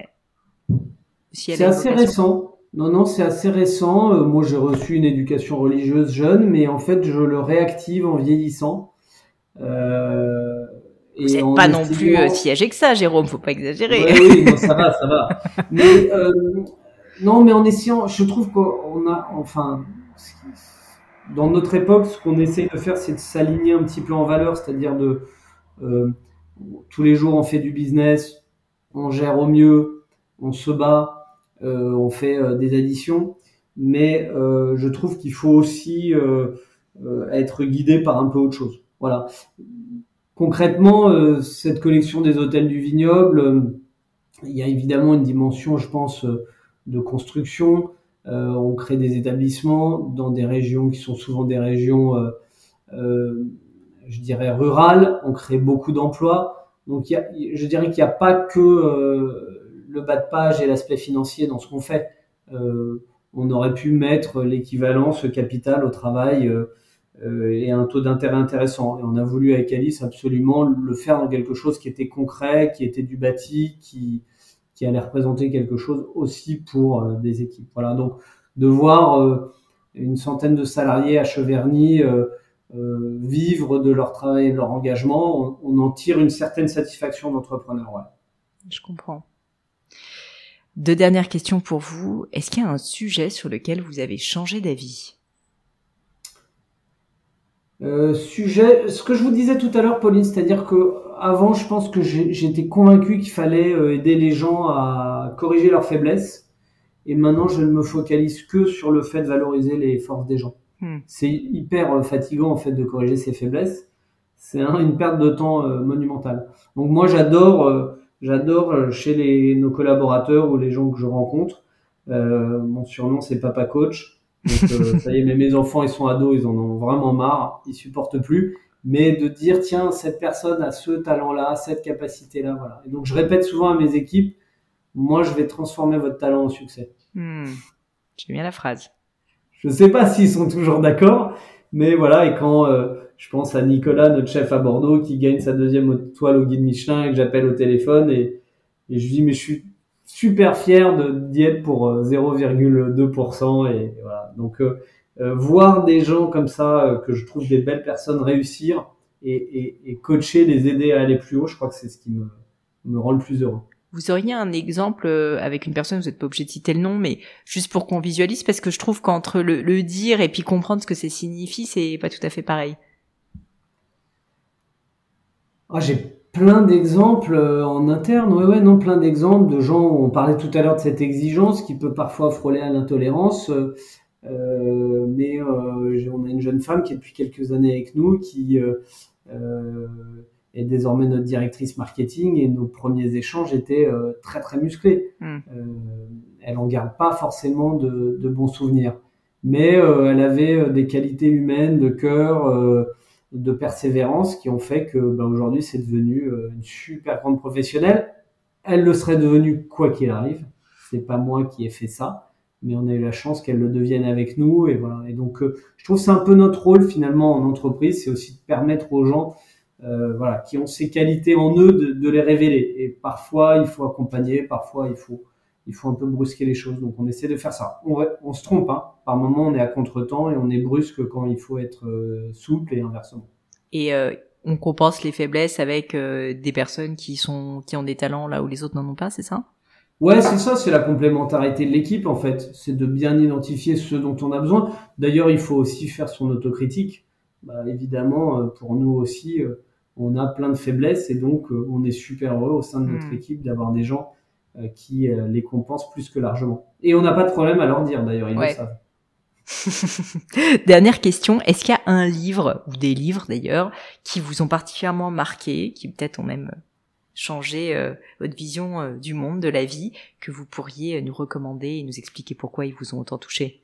S2: c'est assez récent. Non, non, c'est assez récent. Euh, moi, j'ai reçu une éducation religieuse jeune, mais en fait, je le réactive en vieillissant.
S1: Euh, et Vous n'êtes pas non plus euh, si âgé que ça, Jérôme, faut pas exagérer.
S2: Oui, ça va, ça va. Mais euh, non, mais en essayant, je trouve qu'on a, enfin, dans notre époque, ce qu'on essaye de faire, c'est de s'aligner un petit peu en valeur, c'est-à-dire de euh, tous les jours on fait du business, on gère au mieux, on se bat, on fait euh, des additions, mais je trouve qu'il faut aussi être guidé par un peu autre chose. Voilà. Concrètement, cette collection des hôtels du vignoble, il y a évidemment une dimension, je pense, de construction. Euh, on crée des établissements dans des régions qui sont souvent des régions, euh, euh, je dirais, rurales. On crée beaucoup d'emplois. Donc, je dirais qu'il n'y a pas que le bas de page et l'aspect financier dans ce qu'on fait. on aurait pu mettre l'équivalent, ce capital au travail et un taux d'intérêt intéressant. Et on a voulu avec Alice absolument le faire dans quelque chose qui était concret, qui était du bâti, qui, allait représenter quelque chose aussi pour euh, des équipes. Voilà, donc de voir euh, une centaine de salariés à Cheverny euh, vivre de leur travail et de leur engagement, on, en tire une certaine satisfaction d'entrepreneur.
S1: Je comprends. Deux dernières questions pour vous. Est-ce qu'il y a un sujet sur lequel vous avez changé d'avis?
S2: Euh, sujet, ce que je vous disais tout à l'heure, Pauline, c'est-à-dire que avant, je pense que j'étais convaincu qu'il fallait euh, aider les gens à corriger leurs faiblesses, et maintenant, je ne me focalise que sur le fait de valoriser les forces des gens. Hmm. C'est hyper euh, fatigant en fait de corriger ses faiblesses. C'est une perte de temps monumentale. Donc moi, j'adore, j'adore chez les, nos collaborateurs ou les gens que je rencontre. mon surnom, c'est Papa Coach donc, euh, ça y est, mais mes enfants, ils sont ados, ils en ont vraiment marre, ils supportent plus. Mais de dire, tiens, cette personne a ce talent-là, cette capacité-là, voilà. Et donc, je répète souvent à mes équipes, moi, je vais transformer votre talent en succès.
S1: Hmm. J'aime bien la phrase.
S2: Je sais pas s'ils sont toujours d'accord, mais voilà. Et quand euh, je pense à Nicolas, notre chef à Bordeaux, qui gagne sa deuxième toile au guide Michelin et que j'appelle au téléphone et, je lui dis, mais je suis super fier d'y être pour 0,2% euh, et voilà. Donc euh, euh, voir des gens comme ça que je trouve des belles personnes réussir et, et, et, coacher, les aider à aller plus haut, je crois que c'est ce qui me, me rend le plus heureux.
S1: Vous auriez un exemple avec une personne, vous n'êtes pas obligé de citer le nom, mais juste pour qu'on visualise, parce que je trouve qu'entre le, le, dire et puis comprendre ce que ça signifie, c'est pas tout à fait pareil.
S2: Ah, j'ai plein d'exemples euh, en interne, ouais, ouais, non, plein d'exemples de gens, on parlait tout à l'heure de cette exigence qui peut parfois frôler à l'intolérance, euh, euh mais euh, on a une jeune femme qui est depuis quelques années avec nous, qui euh, est désormais notre directrice marketing et nos premiers échanges étaient très très musclés. Hmm. elle en garde pas forcément de, de bons souvenirs, mais elle avait des qualités humaines, de cœur de persévérance qui ont fait que bah, aujourd'hui c'est devenu euh, une super grande professionnelle. Elle le serait devenue quoi qu'il arrive. C'est pas moi qui ai fait ça, mais on a eu la chance qu'elle le devienne avec nous et voilà. Et donc euh, je trouve c'est un peu notre rôle finalement en entreprise, c'est aussi de permettre aux gens euh, voilà qui ont ces qualités en eux de, les révéler. Et parfois il faut accompagner, parfois il faut il faut un peu brusquer les choses. Donc on essaie de faire ça. On, on se trompe, hein. par moment on est à contre-temps et on est brusque quand il faut être euh, souple et inversement.
S1: Et euh, on compense les faiblesses avec euh, des personnes qui sont qui ont des talents là où les autres n'en ont pas, c'est ça?
S2: Ouais, c'est ça, c'est la complémentarité de l'équipe en fait. C'est de bien identifier ce dont on a besoin. D'ailleurs, il faut aussi faire son autocritique. Bah, évidemment, pour nous aussi, on a plein de faiblesses et donc on est super heureux au sein de notre hmm. équipe d'avoir des gens euh, qui euh, les compense plus que largement. Et on n'a pas de problème à leur dire d'ailleurs, ils le savent.
S1: Dernière question, est-ce qu'il y a un livre, ou des livres d'ailleurs, qui vous ont particulièrement marqué, qui peut-être ont même changé euh, votre vision du monde, de la vie, que vous pourriez nous recommander et nous expliquer pourquoi ils vous ont autant touché?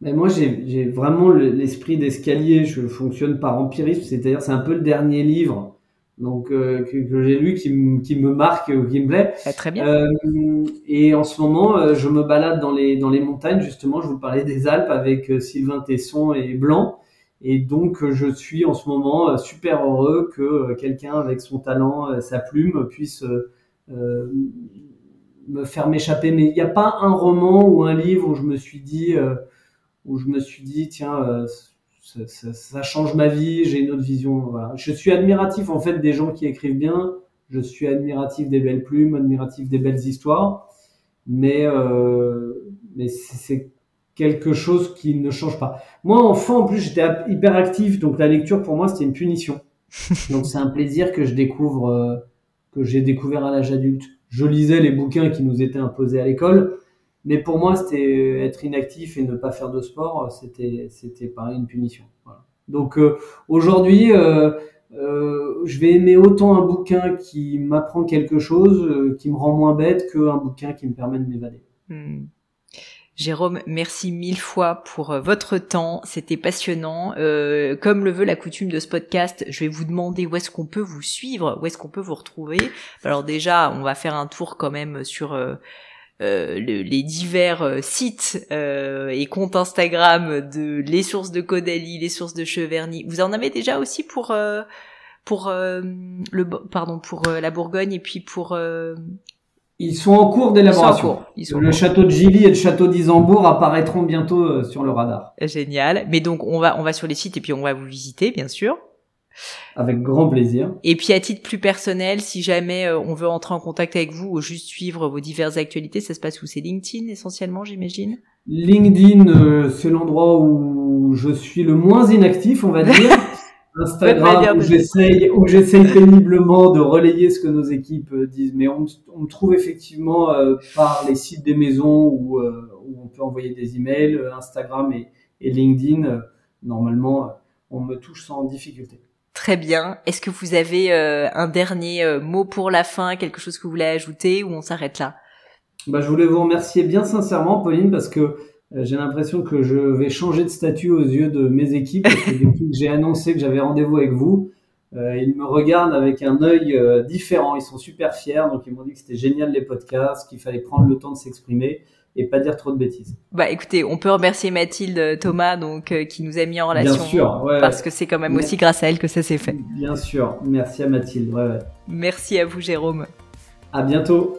S2: Mais moi, j'ai vraiment l'esprit d'escalier. Je fonctionne par empirisme, c'est-à-dire c'est un peu le dernier livre donc euh, que, que j'ai lu qui, qui, me marque ou qui me plaît.
S1: Ah, très bien.
S2: Euh, et en ce moment, euh, je me balade dans les dans les montagnes justement. Je vous parlais des Alpes avec euh, Sylvain Tesson et Blanc. Et donc je suis en ce moment super heureux que quelqu'un avec son talent, sa plume puisse me faire m'échapper. Mais il n'y a pas un roman ou un livre où je me suis dit où je me suis dit tiens ça, change ma vie, j'ai une autre vision. Voilà. Je suis admiratif en fait des gens qui écrivent bien, je suis admiratif des belles plumes, admiratif des belles histoires. mais mais c'est quelque chose qui ne change pas. Moi, enfant, en plus, j'étais hyper actif, donc la lecture pour moi c'était une punition. donc c'est un plaisir que je découvre, que j'ai découvert à l'âge adulte. Je lisais les bouquins qui nous étaient imposés à l'école, mais pour moi, c'était être inactif et ne pas faire de sport, c'était c'était pareil une punition. Donc euh, aujourd'hui, euh, euh, je vais aimer autant un bouquin qui m'apprend quelque chose, qui me rend moins bête, qu'un bouquin qui me permet de m'évader. Hmm.
S1: Jérôme, merci mille fois pour votre temps, c'était passionnant. comme le veut la coutume de ce podcast, je vais vous demander où est-ce qu'on peut vous suivre, où est-ce qu'on peut vous retrouver. Alors déjà, on va faire un tour quand même sur euh, les divers euh, sites euh, et comptes Instagram de les sources de Caudalie, les sources de Cheverny. Vous en avez déjà aussi pour pour le pardon pour la Bourgogne et puis pour
S2: ils sont en cours d'élaboration. Le château de Gilly et le château d'Isambourg apparaîtront bientôt sur le radar.
S1: Génial. Mais donc on va on va sur les sites et puis on va vous visiter bien sûr.
S2: Avec grand plaisir.
S1: Et puis à titre plus personnel, si jamais euh, on veut entrer en contact avec vous ou juste suivre vos diverses actualités, ça se passe où? C'est LinkedIn essentiellement, j'imagine?
S2: LinkedIn, euh, c'est l'endroit où je suis le moins inactif, on va dire. Instagram, où j'essaye, où j'essaye péniblement de relayer ce que nos équipes euh, disent. Mais on, me trouve effectivement par les sites des maisons où, où, on peut envoyer des emails, Instagram et, et LinkedIn. normalement, on me touche sans difficulté.
S1: Très bien. Est-ce que vous avez euh, un dernier euh, mot pour la fin, quelque chose que vous voulez ajouter ou on s'arrête là?
S2: Bah, Je voulais vous remercier bien sincèrement, Pauline, parce que euh, j'ai l'impression que je vais changer de statut aux yeux de mes équipes. Parce que depuis que j'ai annoncé que j'avais rendez-vous avec vous, ils me regardent avec un œil différent. Ils sont super fiers. Donc, ils m'ont dit que c'était génial les podcasts, qu'il fallait prendre le temps de s'exprimer et pas dire trop de bêtises.
S1: Bah écoutez, on peut remercier Mathilde euh, Thomas donc euh, qui nous a mis en relation Bien sûr, ouais, parce que c'est quand même aussi grâce à elle que ça s'est fait.
S2: Bien sûr, merci à Mathilde. Ouais,
S1: Merci à vous Jérôme.
S2: À bientôt.